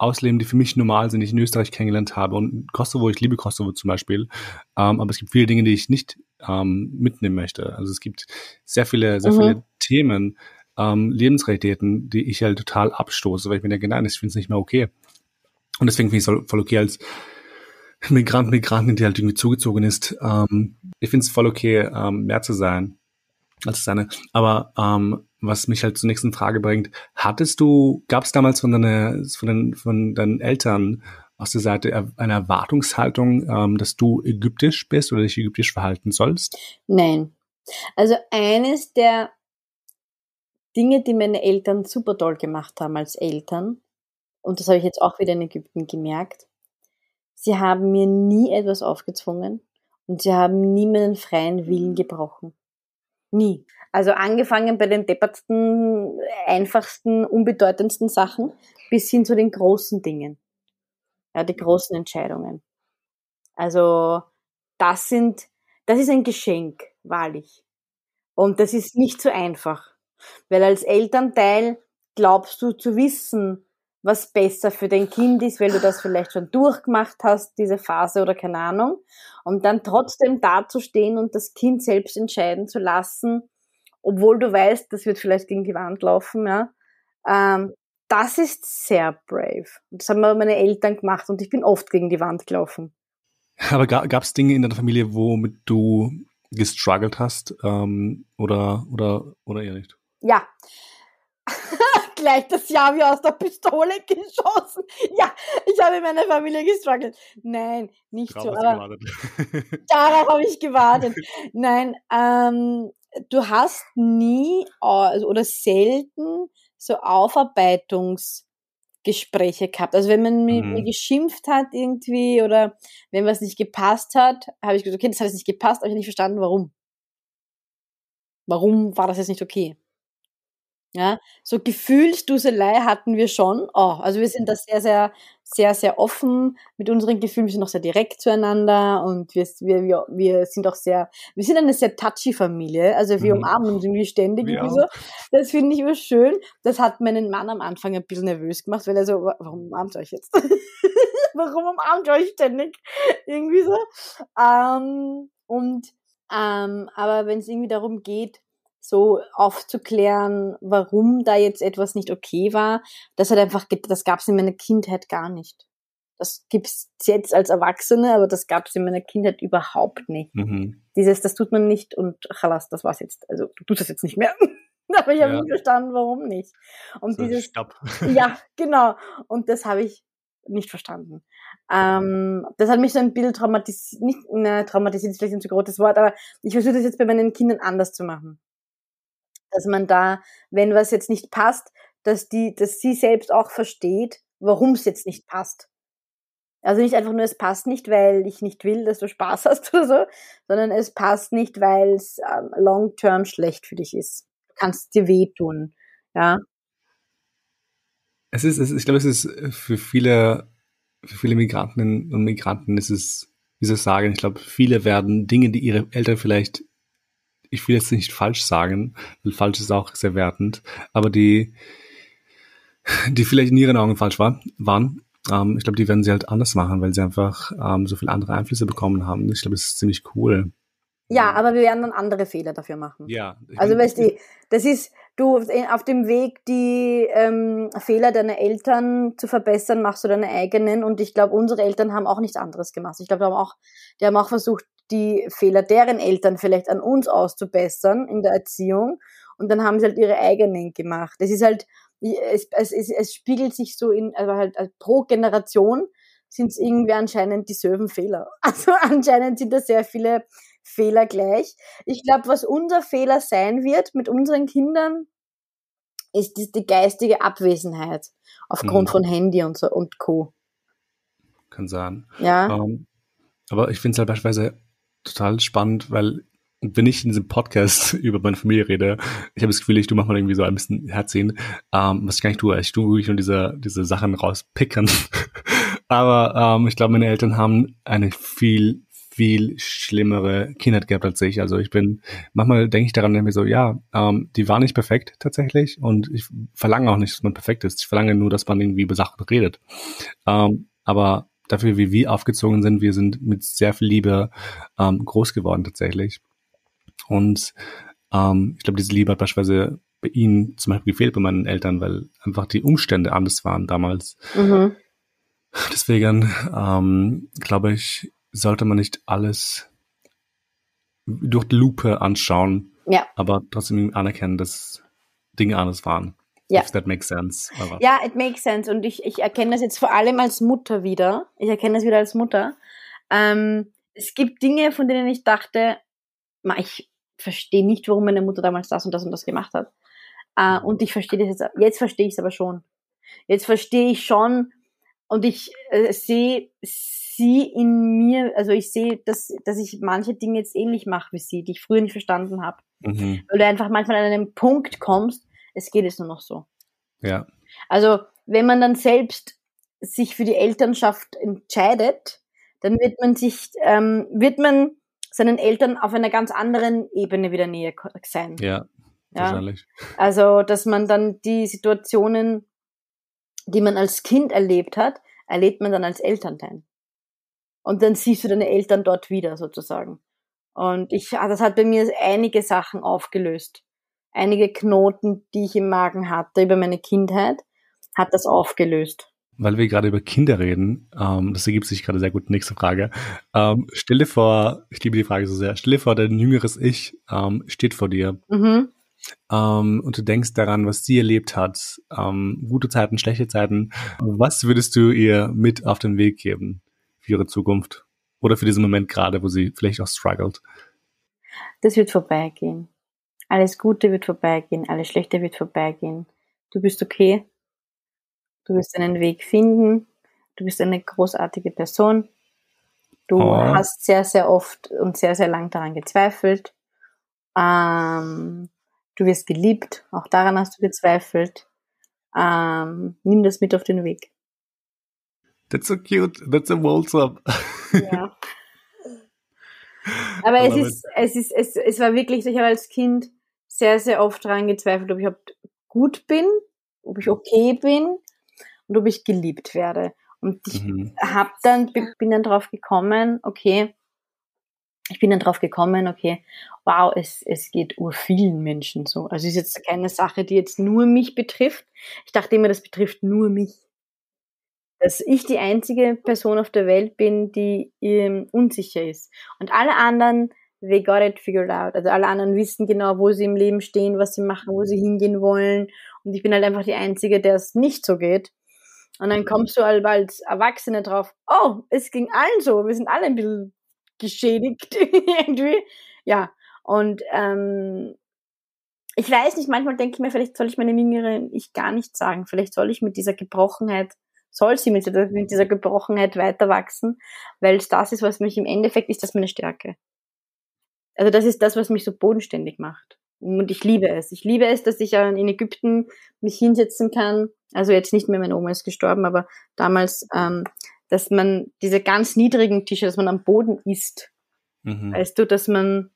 [SPEAKER 1] ausleben, die für mich normal sind, die ich in Österreich kennengelernt habe. Und Kosovo, ich liebe Kosovo zum Beispiel. Ähm, aber es gibt viele Dinge, die ich nicht ähm, mitnehmen möchte. Also es gibt sehr viele, sehr mhm. viele Themen, ähm, Lebensrealitäten, die ich halt total abstoße, weil ich mir denke, nein, ich finde es nicht mehr okay. Und deswegen finde ich es voll okay als Migrant, Migrantin, die halt irgendwie zugezogen ist. Ähm, ich finde es voll okay, ähm, mehr zu sein als seine. Aber ähm, was mich halt zur nächsten Frage bringt, hattest du, gab es damals von, deiner, von, den, von deinen Eltern aus der Seite eine Erwartungshaltung, ähm, dass du ägyptisch bist oder dich ägyptisch verhalten sollst?
[SPEAKER 2] Nein. Also eines der Dinge, die meine Eltern super toll gemacht haben als Eltern, und das habe ich jetzt auch wieder in Ägypten gemerkt, sie haben mir nie etwas aufgezwungen und sie haben nie meinen freien Willen gebrochen. Nie. Also angefangen bei den deppertsten, einfachsten, unbedeutendsten Sachen bis hin zu den großen Dingen ja, die großen Entscheidungen. Also das sind, das ist ein Geschenk, wahrlich. Und das ist nicht so einfach, weil als Elternteil glaubst du zu wissen, was besser für dein Kind ist, weil du das vielleicht schon durchgemacht hast, diese Phase oder keine Ahnung, und dann trotzdem dazustehen und das Kind selbst entscheiden zu lassen, obwohl du weißt, das wird vielleicht gegen die Wand laufen, ja, ähm, das ist sehr brave. Das haben meine Eltern gemacht und ich bin oft gegen die Wand gelaufen.
[SPEAKER 1] Aber gab es Dinge in deiner Familie, womit du gestruggelt hast ähm, oder, oder, oder eher nicht?
[SPEAKER 2] Ja. [LAUGHS] Gleich das Jahr wie aus der Pistole [LAUGHS] geschossen. Ja, ich habe in meiner Familie gestruggelt. Nein, nicht darauf so. Aber [LAUGHS] darauf habe ich gewartet. Nein, ähm, du hast nie äh, oder selten so Aufarbeitungsgespräche gehabt. Also wenn man mit mhm. mir geschimpft hat irgendwie oder wenn was nicht gepasst hat, habe ich gesagt, okay, das hat jetzt nicht gepasst, aber ich habe nicht verstanden, warum. Warum war das jetzt nicht okay? Ja, so Gefühlsduselei hatten wir schon. Oh, also wir sind da sehr, sehr, sehr, sehr offen mit unseren Gefühlen. Wir sind auch sehr direkt zueinander und wir, wir, wir, wir sind auch sehr, wir sind eine sehr touchy Familie. Also wir mhm. umarmen uns irgendwie ständig. Ja. So. Das finde ich immer schön. Das hat meinen Mann am Anfang ein bisschen nervös gemacht, weil er so, warum umarmt ihr euch jetzt? [LAUGHS] warum umarmt ihr euch ständig? Irgendwie so. Ähm, und, ähm, aber wenn es irgendwie darum geht, so aufzuklären, warum da jetzt etwas nicht okay war, das hat einfach, das gab es in meiner Kindheit gar nicht. Das gibt's jetzt als Erwachsene, aber das gab's in meiner Kindheit überhaupt nicht.
[SPEAKER 1] Mhm.
[SPEAKER 2] Dieses, das tut man nicht und chalas, das war's jetzt. Also du tust das jetzt nicht mehr. [LAUGHS] aber ich habe
[SPEAKER 1] Ja.
[SPEAKER 2] nie verstanden, warum nicht. Und
[SPEAKER 1] So,
[SPEAKER 2] dieses,
[SPEAKER 1] Stopp. [LAUGHS]
[SPEAKER 2] ja, genau. Und das habe ich nicht verstanden. Ähm, das hat mich so ein bisschen traumatisiert, nicht, ne, traumatisiert ist vielleicht ein zu großes Wort, aber ich versuche das jetzt bei meinen Kindern anders zu machen. Dass man da, wenn was jetzt nicht passt, dass die, dass sie selbst auch versteht, warum es jetzt nicht passt. Also nicht einfach nur, es passt nicht, weil ich nicht will, dass du Spaß [LAUGHS] hast oder so, sondern es passt nicht, weil es ähm, long-term schlecht für dich ist. Du kannst dir wehtun. Ja.
[SPEAKER 1] Es ist, es ist, ich glaube, es ist für viele, für viele Migrantinnen und Migranten ist es, wie soll ich sagen, ich glaube, viele werden Dinge, die ihre Eltern vielleicht, ich will jetzt nicht falsch sagen, weil falsch ist auch sehr wertend, aber die, die vielleicht in ihren Augen falsch war, waren, ähm, ich glaube, die werden sie halt anders machen, weil sie einfach ähm, so viele andere Einflüsse bekommen haben. Ich glaube, das ist ziemlich cool.
[SPEAKER 2] Ja, aber wir werden dann andere Fehler dafür machen.
[SPEAKER 1] Ja.
[SPEAKER 2] Also weißt du, das ist, du auf dem Weg, die ähm, Fehler deiner Eltern zu verbessern, machst du deine eigenen. Und ich glaube, unsere Eltern haben auch nichts anderes gemacht. Ich glaube, die haben auch, die haben auch versucht, die Fehler deren Eltern vielleicht an uns auszubessern in der Erziehung. Und dann haben sie halt ihre eigenen gemacht. Es ist halt, es, es, es, es spiegelt sich so in, also halt äh, pro Generation sind es irgendwie anscheinend dieselben Fehler. [LAUGHS] Also anscheinend sind da sehr viele Fehler gleich. Ich glaube, was unser Fehler sein wird mit unseren Kindern, ist die, die geistige Abwesenheit aufgrund
[SPEAKER 1] Mhm.
[SPEAKER 2] von Handy und so und Co.
[SPEAKER 1] Kann sein.
[SPEAKER 2] Ja,
[SPEAKER 1] Ähm, aber ich finde es halt beispielsweise total spannend, weil wenn ich in diesem Podcast [LAUGHS] über meine Familie rede, ich habe das Gefühl, ich tu manchmal irgendwie so ein bisschen Herziehen, ähm, was ich gar nicht tue. Ich tue wirklich nur diese, diese Sachen rauspicken. [LAUGHS] aber ähm, ich glaube, meine Eltern haben eine viel, viel schlimmere Kindheit gehabt als ich. Also ich bin, manchmal denke ich daran, denke mir so, ja, ähm, die war nicht perfekt tatsächlich und ich verlange auch nicht, dass man perfekt ist. Ich verlange nur, dass man irgendwie über Sachen redet. Ähm, aber dafür, wie wir aufgezogen sind, wir sind mit sehr viel Liebe ähm, groß geworden tatsächlich. Und ähm, ich glaube, diese Liebe hat beispielsweise bei ihnen zum Beispiel gefehlt bei meinen Eltern, weil einfach die Umstände anders waren damals.
[SPEAKER 2] mhm.
[SPEAKER 1] Deswegen ähm, glaube ich, sollte man nicht alles durch die Lupe anschauen,
[SPEAKER 2] ja,
[SPEAKER 1] aber trotzdem anerkennen, dass Dinge anders waren.
[SPEAKER 2] Ja.
[SPEAKER 1] If that makes sense. Aber,
[SPEAKER 2] ja, it makes sense. Und ich, ich erkenne das jetzt vor allem als Mutter wieder. Ich erkenne das wieder als Mutter. Ähm, es gibt Dinge, von denen ich dachte, ich verstehe nicht, warum meine Mutter damals das und das und das gemacht hat. Äh, und ich verstehe das jetzt. Jetzt verstehe ich es aber schon. Jetzt verstehe ich schon und ich äh, sehe sie in mir, also ich sehe, dass, dass ich manche Dinge jetzt ähnlich mache wie sie, die ich früher nicht verstanden habe.
[SPEAKER 1] Mhm.
[SPEAKER 2] Weil du einfach manchmal an einen Punkt kommst, es geht jetzt nur noch so.
[SPEAKER 1] ja.
[SPEAKER 2] Also wenn man dann selbst sich für die Elternschaft entscheidet, dann wird man sich, ähm, wird man seinen Eltern auf einer ganz anderen Ebene wieder näher sein.
[SPEAKER 1] ja,
[SPEAKER 2] Ja.
[SPEAKER 1] wahrscheinlich.
[SPEAKER 2] Also, dass man dann die Situationen, die man als Kind erlebt hat, erlebt man dann als Elternteil. Und dann siehst du deine Eltern dort wieder sozusagen. Und ich, ah, das hat bei mir einige Sachen aufgelöst. Einige Knoten, die ich im Magen hatte über meine Kindheit, hat das aufgelöst.
[SPEAKER 1] Weil wir gerade über Kinder reden, ähm, das ergibt sich gerade sehr gut. Nächste Frage. Ähm, stell dir vor, ich liebe die Frage so sehr, stell dir vor, dein jüngeres Ich ähm, steht vor dir
[SPEAKER 2] Mhm.
[SPEAKER 1] ähm, und du denkst daran, was sie erlebt hat, ähm, gute Zeiten, schlechte Zeiten. Was würdest du ihr mit auf den Weg geben für ihre Zukunft? Oder für diesen Moment gerade, wo sie vielleicht auch struggelt?
[SPEAKER 2] Das wird vorbeigehen. Alles Gute wird vorbeigehen, alles Schlechte wird vorbeigehen. Du bist okay. Du wirst deinen Weg finden. Du bist eine großartige Person. Du
[SPEAKER 1] Oh.
[SPEAKER 2] hast sehr, sehr oft und sehr, sehr lang daran gezweifelt. Ähm, du wirst geliebt. Auch daran hast du gezweifelt. Ähm, nimm das mit auf den Weg.
[SPEAKER 1] That's so cute. That's so wholesome.
[SPEAKER 2] Ja. Aber [LAUGHS] es ist, es ist, es, es war wirklich ich habe als Kind sehr, sehr oft daran gezweifelt, ob ich überhaupt gut bin, ob ich okay bin und ob ich geliebt werde. Und ich
[SPEAKER 1] Mhm.
[SPEAKER 2] hab dann, bin dann drauf gekommen, okay, ich bin dann drauf gekommen, okay, wow, es, es geht ur vielen Menschen so. Also es ist jetzt keine Sache, die jetzt nur mich betrifft. Ich dachte immer, das betrifft nur mich. dass ich die einzige Person auf der Welt bin, die ähm, unsicher ist. Und alle anderen, they got it figured out. Also alle anderen wissen genau, wo sie im Leben stehen, was sie machen, wo sie hingehen wollen. Und ich bin halt einfach die Einzige, der es nicht so geht. Und dann kommst du halt als Erwachsene drauf, oh, es ging allen so, wir sind alle ein bisschen geschädigt [LAUGHS] irgendwie. Ja, und ähm, ich weiß nicht, manchmal denke ich mir, vielleicht soll ich meine jüngere ich gar nicht sagen. Vielleicht soll ich mit dieser Gebrochenheit, soll sie mit dieser, Gebrochenheit weiter wachsen, weil das ist, was mich im Endeffekt ist, das meine Stärke. Also das ist das, was mich so bodenständig macht. Und ich liebe es. Ich liebe es, dass ich in Ägypten mich hinsetzen kann. Also jetzt nicht mehr, meine Oma ist gestorben, aber damals, ähm, dass man diese ganz niedrigen Tische, dass man am Boden isst. Mhm. Weißt du, dass man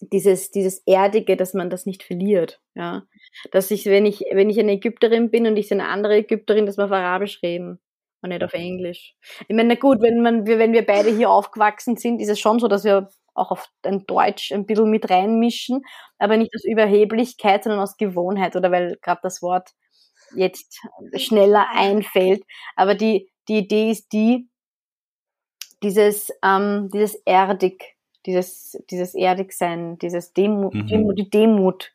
[SPEAKER 2] dieses, dieses Erdige, dass man das nicht verliert, ja. Dass ich, wenn ich, wenn ich eine Ägypterin bin und ich eine andere Ägypterin, dass wir auf Arabisch reden und nicht auf Englisch. Ich meine, na gut, wenn man, wenn wir beide hier aufgewachsen sind, ist es schon so, dass wir auch auf ein Deutsch ein bisschen mit reinmischen, aber nicht aus Überheblichkeit, sondern aus Gewohnheit oder weil gerade das Wort jetzt schneller einfällt. Aber die, die Idee ist die, dieses, ähm, dieses erdig, dieses, dieses Erdigsein, dieses Demut, mhm. Demut, die Demut,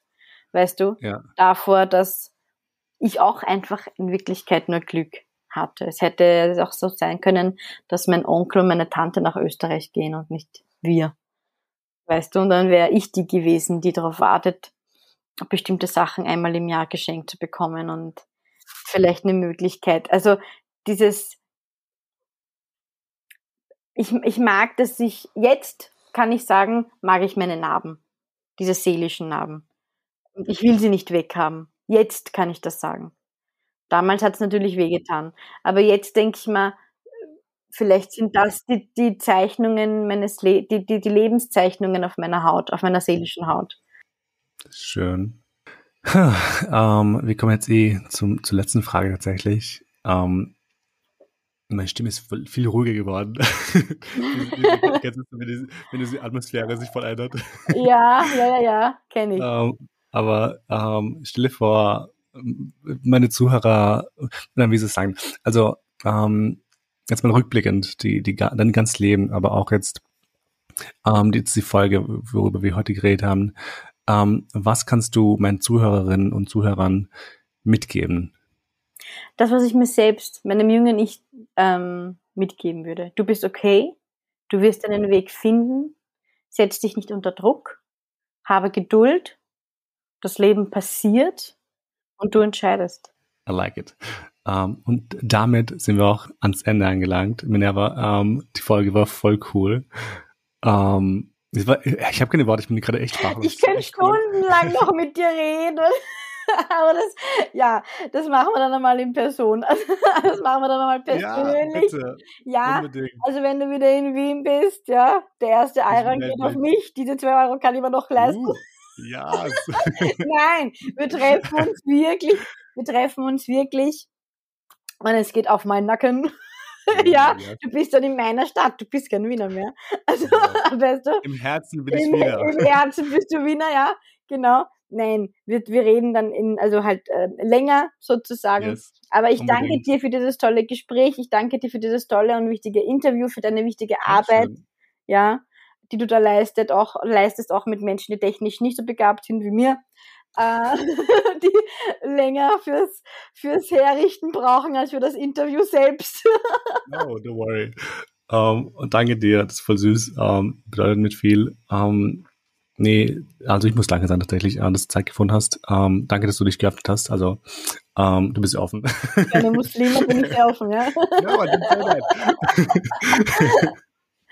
[SPEAKER 2] weißt du, ja. davor, dass ich auch einfach in Wirklichkeit nur Glück hatte. Es hätte auch so sein können, dass mein Onkel und meine Tante nach Österreich gehen und nicht wir. Weißt du, und dann wäre ich die gewesen, die darauf wartet, bestimmte Sachen einmal im Jahr geschenkt zu bekommen und vielleicht eine Möglichkeit. Also dieses, ich, ich mag, dass ich jetzt kann ich sagen, mag ich meine Narben, diese seelischen Narben. Ich will sie nicht weghaben. Jetzt kann ich das sagen. Damals hat es natürlich wehgetan. Aber jetzt denke ich mal, vielleicht sind das die, die Zeichnungen meines Le die, die, die Lebenszeichnungen auf meiner Haut, auf meiner seelischen Haut.
[SPEAKER 1] Schön. [LAUGHS] ähm, wir kommen jetzt eh zum, zur letzten Frage tatsächlich. Ähm, meine Stimme ist viel ruhiger geworden. [LAUGHS] wenn, die, wenn die Atmosphäre sich voll ändert. [LAUGHS]
[SPEAKER 2] Ja, ja, ja, ja, kenne ich.
[SPEAKER 1] Ähm, aber ähm, stelle vor, meine Zuhörer, wie sie es sagen, also ähm, jetzt mal rückblickend, die, die, dein ganzes Leben, aber auch jetzt ähm, die, die Folge, worüber wir heute geredet haben, ähm, was kannst du meinen Zuhörerinnen und Zuhörern mitgeben?
[SPEAKER 2] Das, was ich mir selbst, meinem jungen Ich ähm, mitgeben würde. Du bist okay, du wirst deinen Weg finden, setz dich nicht unter Druck, habe Geduld, das Leben passiert und du entscheidest.
[SPEAKER 1] I like it. Um, ähm, und damit sind wir auch ans Ende angelangt. Minerva, um, ähm, die Folge war voll cool. Um, ich, ich habe keine Worte, ich bin gerade echt sprachlos.
[SPEAKER 2] Ich könnte stundenlang cool. noch mit dir reden. [LAUGHS] Aber das, ja, das machen wir dann einmal in Person. [LAUGHS] das machen wir dann einmal persönlich. Ja, ja also wenn du wieder in Wien bist, ja, der erste Ayran geht auf mich. Diese zwei Euro kann ich mir noch leisten. Uh,
[SPEAKER 1] ja. [LAUGHS]
[SPEAKER 2] Nein, wir treffen uns wirklich, wir treffen uns wirklich. Und es geht auf meinen Nacken. [LAUGHS] ja, du bist dann in meiner Stadt, du bist kein Wiener mehr. [LAUGHS] Also, ja. [LAUGHS] weißt du?
[SPEAKER 1] Im Herzen bin ich Wiener.
[SPEAKER 2] Im Herzen bist du Wiener, ja, genau. Nein, wir, wir reden dann in, also halt äh, länger sozusagen. Yes, Aber ich unbedingt. danke dir für dieses tolle Gespräch. Ich danke dir für dieses tolle und wichtige Interview, für deine wichtige Arbeit, ja, die du da leistet, auch, leistest, auch mit Menschen, die technisch nicht so begabt sind wie mir. Äh, [LAUGHS] die länger fürs, fürs Herrichten brauchen als für das Interview selbst. [LAUGHS]
[SPEAKER 1] no, don't worry. Um, ähm, und danke dir, das ist voll süß, um, ähm, bedeutet mit viel. Um, ähm, Nee, also ich muss danke sagen tatsächlich, äh, dass du Zeit gefunden hast. Danke, dass du dich geöffnet hast. Also ähm, du bist offen.
[SPEAKER 2] Eine Muslime bin ich sehr offen, ja. [LAUGHS] ja, man,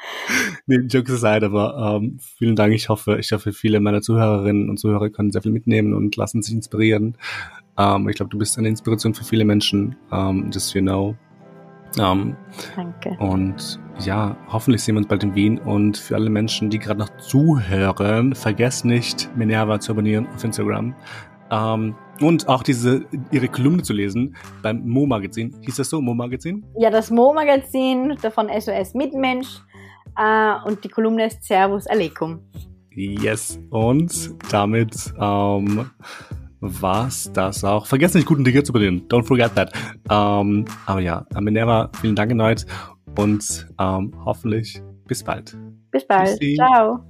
[SPEAKER 2] [LAUGHS]
[SPEAKER 1] nee, Jokes aside, aber ähm, vielen Dank. Ich hoffe, ich hoffe, viele meiner Zuhörerinnen und Zuhörer können sehr viel mitnehmen und lassen sich inspirieren. Ähm, ich glaube, du bist eine Inspiration für viele Menschen. Um, just you know.
[SPEAKER 2] Ähm, Danke.
[SPEAKER 1] Und ja, hoffentlich sehen wir uns bald in Wien. Und für alle Menschen, die gerade noch zuhören, vergesst nicht, Minerva zu abonnieren auf Instagram. Ähm, und auch diese ihre Kolumne zu lesen beim Mo-Magazin. Hieß das so, Mo-Magazin?
[SPEAKER 2] Ja, das Mo-Magazin von SOS Mitmensch. Äh, und die Kolumne ist Servus Aleikum.
[SPEAKER 1] Yes. Und damit ähm, war's das auch. Vergesst nicht, guten Ticket zu bedienen. Don't forget that. Ähm, aber ja, Minerva, vielen Dank erneut und ähm, hoffentlich bis bald.
[SPEAKER 2] Bis bald. Tschüssi. Ciao.